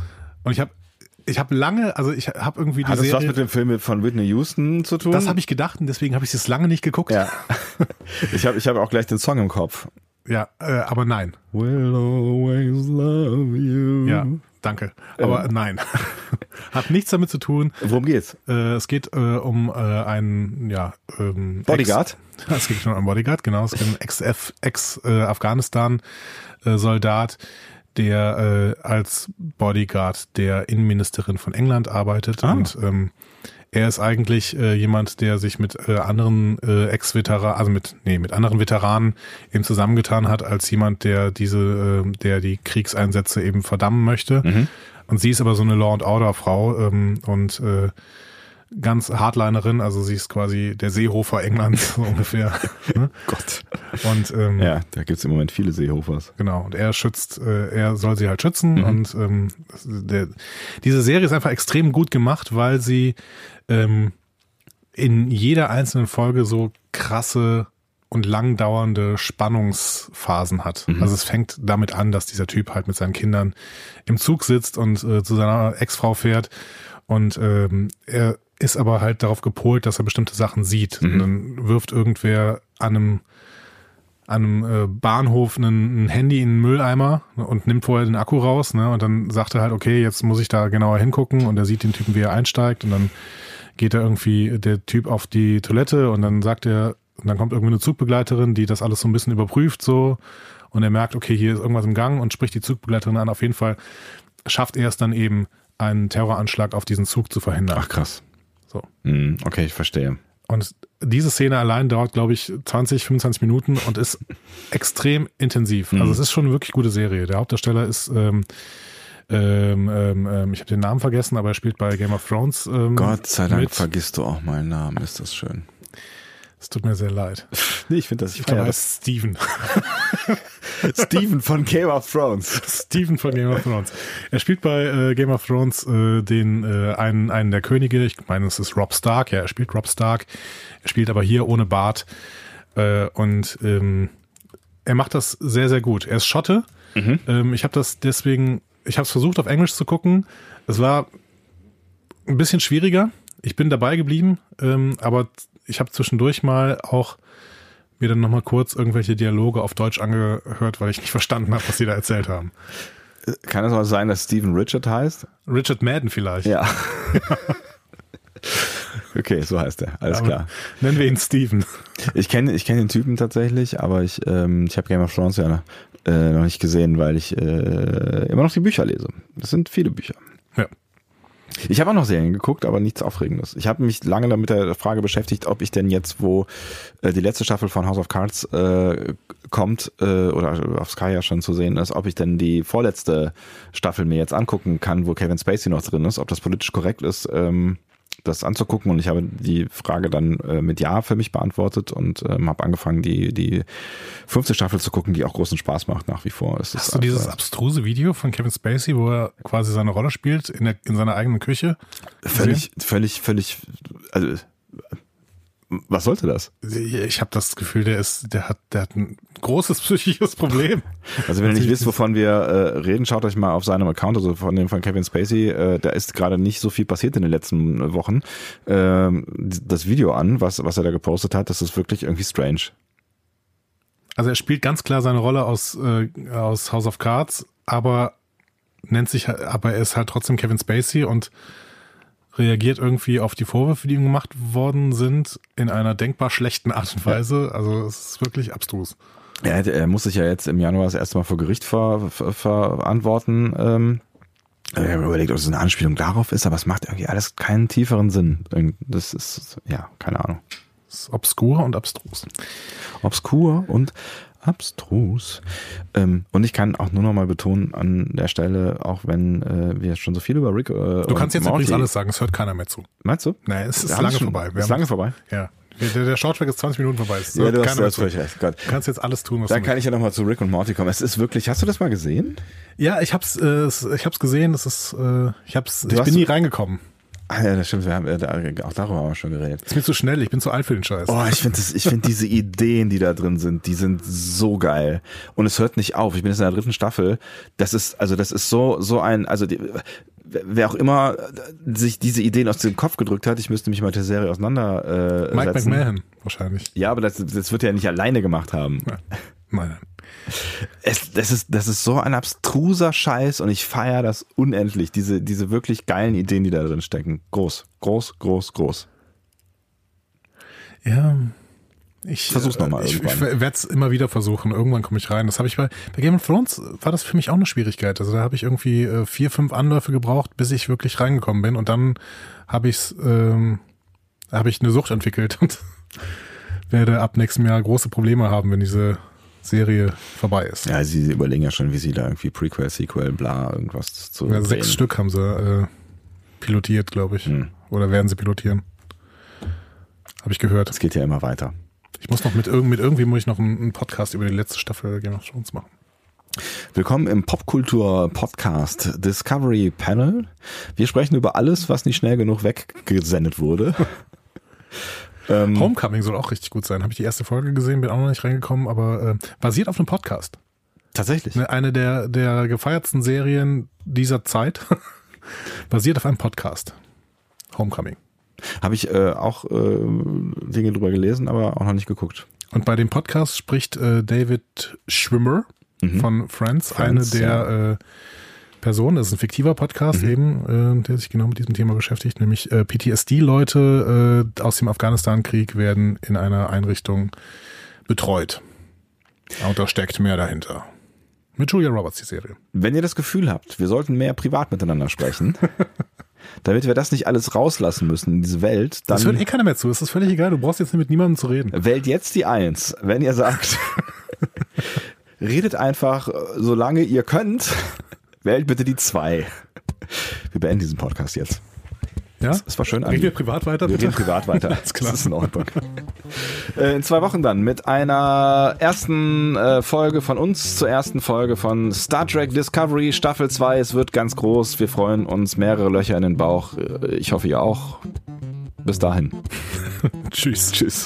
Und ich habe ich habe lange, also ich habe irgendwie die
Hat das
Serie.
was mit dem Film von Whitney Houston zu tun?
das habe ich gedacht und deswegen habe ich es lange nicht geguckt.
Ja. [LAUGHS] Ich habe ich hab auch gleich den Song im Kopf.
Ja, äh, aber nein.
Will always love you.
Ja, danke. Aber nein. [LAUGHS] Hat nichts damit zu tun.
Worum geht's?
Äh, es geht äh, um äh, einen, ja, ähm,
Bodyguard?
Ex, [LAUGHS] es geht schon um einen Bodyguard, genau. Es geht um einen Ex-Afghanistan-Soldat, der äh, als Bodyguard der Innenministerin von England arbeitet.
Ah.
Und ähm, er ist eigentlich äh, jemand, der sich mit äh, anderen äh, Ex-Veteranen, also mit, nee, mit anderen Veteranen eben zusammengetan hat, als jemand, der diese, äh, der die Kriegseinsätze eben verdammen möchte.
Mhm.
Und sie ist aber so eine Law and Order Frau ähm, und äh, ganz Hardlinerin, also sie ist quasi der Seehofer Englands so ungefähr. [LAUGHS] ne?
Gott.
Und ähm,
Ja, da gibt's im Moment viele Seehofers.
genau, und er schützt, äh, er soll sie halt schützen
Mhm.
und ähm, der, diese Serie ist einfach extrem gut gemacht, weil sie ähm, in jeder einzelnen Folge so krasse und lang dauernde Spannungsphasen hat.
Mhm.
Also es fängt damit an, dass dieser Typ halt mit seinen Kindern im Zug sitzt und äh, zu seiner Ex-Frau fährt und ähm, er ist aber halt darauf gepolt, dass er bestimmte Sachen sieht.
Mhm.
Und dann wirft irgendwer an einem an einem äh, Bahnhof ein, ein Handy in einen Mülleimer und nimmt vorher den Akku raus, ne? Und dann sagt er halt, okay, jetzt muss ich da genauer hingucken und er sieht den Typen, wie er einsteigt und dann geht er irgendwie der Typ auf die Toilette und dann sagt er, und dann kommt irgendwie eine Zugbegleiterin, die das alles so ein bisschen überprüft so und er merkt, okay, hier ist irgendwas im Gang und spricht die Zugbegleiterin an. Auf jeden Fall schafft er es dann eben, einen Terroranschlag auf diesen Zug zu verhindern.
Ach krass.
So.
Hm, okay, ich verstehe.
Und diese Szene allein dauert, glaube ich, 20, 25 Minuten und ist [LAUGHS] extrem intensiv. Also es ist schon eine wirklich gute Serie. Der Hauptdarsteller ist, ähm, ähm, ähm, ähm, ich habe den Namen vergessen, aber er spielt bei Game of Thrones. Ähm,
Gott sei Dank
mit.
vergisst du auch meinen Namen, ist das schön.
Es tut mir sehr leid. [LAUGHS]
Nee, ich finde das, ich
Ich glaube, er Steven. [LAUGHS]
Steven von Game of Thrones.
Steven von Game of Thrones. Er spielt bei äh, Game of Thrones äh, den äh, einen, einen der Könige. Ich meine, es ist Rob Stark. Ja, er spielt Rob Stark. Er spielt aber hier ohne Bart. Äh, und ähm, er macht das sehr, sehr gut. Er ist Schotte. Ähm, ich habe das deswegen, ich habe es versucht auf Englisch zu gucken. Es war ein bisschen schwieriger. Ich bin dabei geblieben, ähm, aber ich habe zwischendurch mal auch mir dann nochmal kurz irgendwelche Dialoge auf Deutsch angehört, weil ich nicht [LAUGHS] verstanden habe, was sie da erzählt haben.
Kann es mal sein, dass Steven Richard heißt?
Richard Madden vielleicht.
Ja. [LAUGHS] okay, so heißt er. Alles
Aber
klar.
Nennen wir ihn Steven.
Ich kenne ich kenn den Typen tatsächlich, aber ich, ähm, ich habe Game of Thrones ja äh, noch nicht gesehen, weil ich äh, immer noch die Bücher lese. Das sind viele Bücher. Ich habe auch noch Serien geguckt, aber nichts Aufregendes. Ich habe mich lange damit der Frage beschäftigt, ob ich denn jetzt, wo äh, die letzte Staffel von House of Cards äh, kommt äh, oder auf Sky ja schon zu sehen ist, ob ich denn die vorletzte Staffel mir jetzt angucken kann, wo Kevin Spacey noch drin ist, ob das politisch korrekt ist, ähm, das anzugucken. Und ich habe die Frage dann äh, mit Ja für mich beantwortet und ähm, habe angefangen, die die fünfte Staffel zu gucken, die auch großen Spaß macht nach wie vor. Es
Hast
ist
du dieses
einfach
abstruse Video von Kevin Spacey, wo er quasi seine Rolle spielt in, der, in seiner eigenen Küche?
völlig, völlig, völlig, also was sollte das?
Ich habe das Gefühl, der ist, der hat, der hat ein großes psychisches Problem. [LAUGHS]
Also wenn ihr nicht wisst, wovon wir äh, reden, schaut euch mal auf seinem Account, also von dem von Kevin Spacey, äh, da ist gerade nicht so viel passiert in den letzten Wochen. Ähm, das Video an, was, was er da gepostet hat, das ist wirklich irgendwie strange.
Also er spielt ganz klar seine Rolle aus, äh, aus House of Cards, aber nennt sich, aber er ist halt trotzdem Kevin Spacey und reagiert irgendwie auf die Vorwürfe, die ihm gemacht worden sind, in einer denkbar schlechten Art und Weise. Also es ist wirklich abstrus.
Er, er muss sich ja jetzt im Januar das erste Mal vor Gericht ver, ver, verantworten. Ähm, ich habe überlegt, ob es eine Anspielung darauf ist, aber es macht irgendwie alles keinen tieferen Sinn. Das ist, ja, keine Ahnung.
Es ist obskur und abstrus.
obskur und abstrus. Ähm, und ich kann auch nur noch mal betonen an der Stelle, auch wenn äh, wir schon so viel über Rick. Äh,
Du kannst jetzt übrigens alles sagen, es hört keiner mehr zu.
Meinst du?
Nein, es ist lange
schon-
vorbei. Wir
Ist
haben-
lange vorbei.
Ja. Der, der Shorttrack ist 20 Minuten vorbei. Es
Ja, du hast, du hast völlig recht. Gott.
Du kannst jetzt alles tun, was
Dann
du
kann ich ja noch mal zu Rick und Morty kommen. Es ist wirklich. Hast du das mal gesehen?
Ja, ich hab's, äh, es- ich hab's gesehen. Es ist, äh, ich hab's, ich bin nie reingekommen.
Ah, ja, das stimmt. Wir haben, äh, da, auch darüber haben wir schon geredet.
Ist mir zu schnell. Ich bin zu alt für den Scheiß.
Oh, ich finde ich finde diese [LAUGHS] Ideen, die da drin sind, die sind so geil. Und es hört nicht auf. Ich bin jetzt in der dritten Staffel. Das ist, also das ist so, so ein, also die, wer auch immer sich diese Ideen aus dem Kopf gedrückt hat, ich müsste mich mal mit der Serie auseinander äh,
Mike. McMahon wahrscheinlich.
Ja, aber das, das wird er ja nicht alleine gemacht haben.
Ja. Nein.
Es, das, ist, das ist so ein abstruser Scheiß und ich feiere das unendlich. Diese, diese wirklich geilen Ideen, die da drin stecken. Groß, groß, groß, groß.
Ja. Ich
Versuch's noch mal
Ich, ich
irgendwann.
werde es immer wieder versuchen. Irgendwann komme ich rein. Das habe ich bei, bei Game of Thrones war das für mich auch eine Schwierigkeit. Also da habe ich irgendwie äh, vier, fünf Anläufe gebraucht, bis ich wirklich reingekommen bin. Und dann habe ich's, ähm, habe ich eine Sucht entwickelt [LAUGHS] und werde ab nächstem Jahr große Probleme haben, wenn diese Serie vorbei ist.
Ja, sie überlegen ja schon, wie sie da irgendwie Prequel, Sequel, bla, irgendwas zu
Ja, sechs Stück haben sie äh, pilotiert, glaube ich.
Hm.
Oder werden sie pilotieren? Habe ich gehört.
Das geht ja immer weiter.
Ich muss noch mit, irgend, mit irgendwie muss ich noch einen, einen Podcast über die letzte Staffel Game of Thrones machen.
Willkommen im Popkultur-Podcast Discovery Panel. Wir sprechen über alles, was nicht schnell genug weggesendet wurde. [LAUGHS] ähm,
Homecoming soll auch richtig gut sein. Habe ich die erste Folge gesehen, bin auch noch nicht reingekommen, aber äh, basiert auf einem Podcast.
tatsächlich.
Ne, Eine der, der gefeiertsten Serien dieser Zeit [LAUGHS] basiert auf einem Podcast. Homecoming.
Habe ich äh, auch äh, Dinge drüber gelesen, aber auch noch nicht geguckt.
Und bei dem Podcast spricht äh, David Schwimmer von Friends, eine
Friends,
der äh, Personen, das ist ein fiktiver Podcast eben, äh, der sich genau mit diesem Thema beschäftigt, nämlich äh, PTSD-Leute äh, aus dem Afghanistan-Krieg werden in einer Einrichtung betreut. Und da steckt mehr dahinter. Mit Julia Roberts, die Serie.
Wenn ihr das Gefühl habt, wir sollten mehr privat miteinander sprechen, [LAUGHS] damit wir das nicht alles rauslassen müssen in diese Welt,
Das hört
dann
eh keiner mehr zu, es ist völlig egal, du brauchst jetzt mit niemandem zu reden.
wählt jetzt die Eins, wenn ihr sagt, [LAUGHS] redet einfach, äh, solange ihr könnt, wählt bitte die Zwei. Wir beenden diesen Podcast jetzt.
Ja?
Es war schön,
Reden
Andi.
wir privat weiter,
Wir
bitte?
reden privat weiter. [LAUGHS]
Alles klar.
Das ist in Ordnung. Äh, In zwei Wochen dann mit einer ersten äh, Folge von uns zur ersten Folge von Star Trek Discovery Staffel 2. Es wird ganz groß. Wir freuen uns. Mehrere Löcher in den Bauch. Äh, Ich hoffe, ihr auch. Bis dahin. [LAUGHS]
Tschüss.
Tschüss.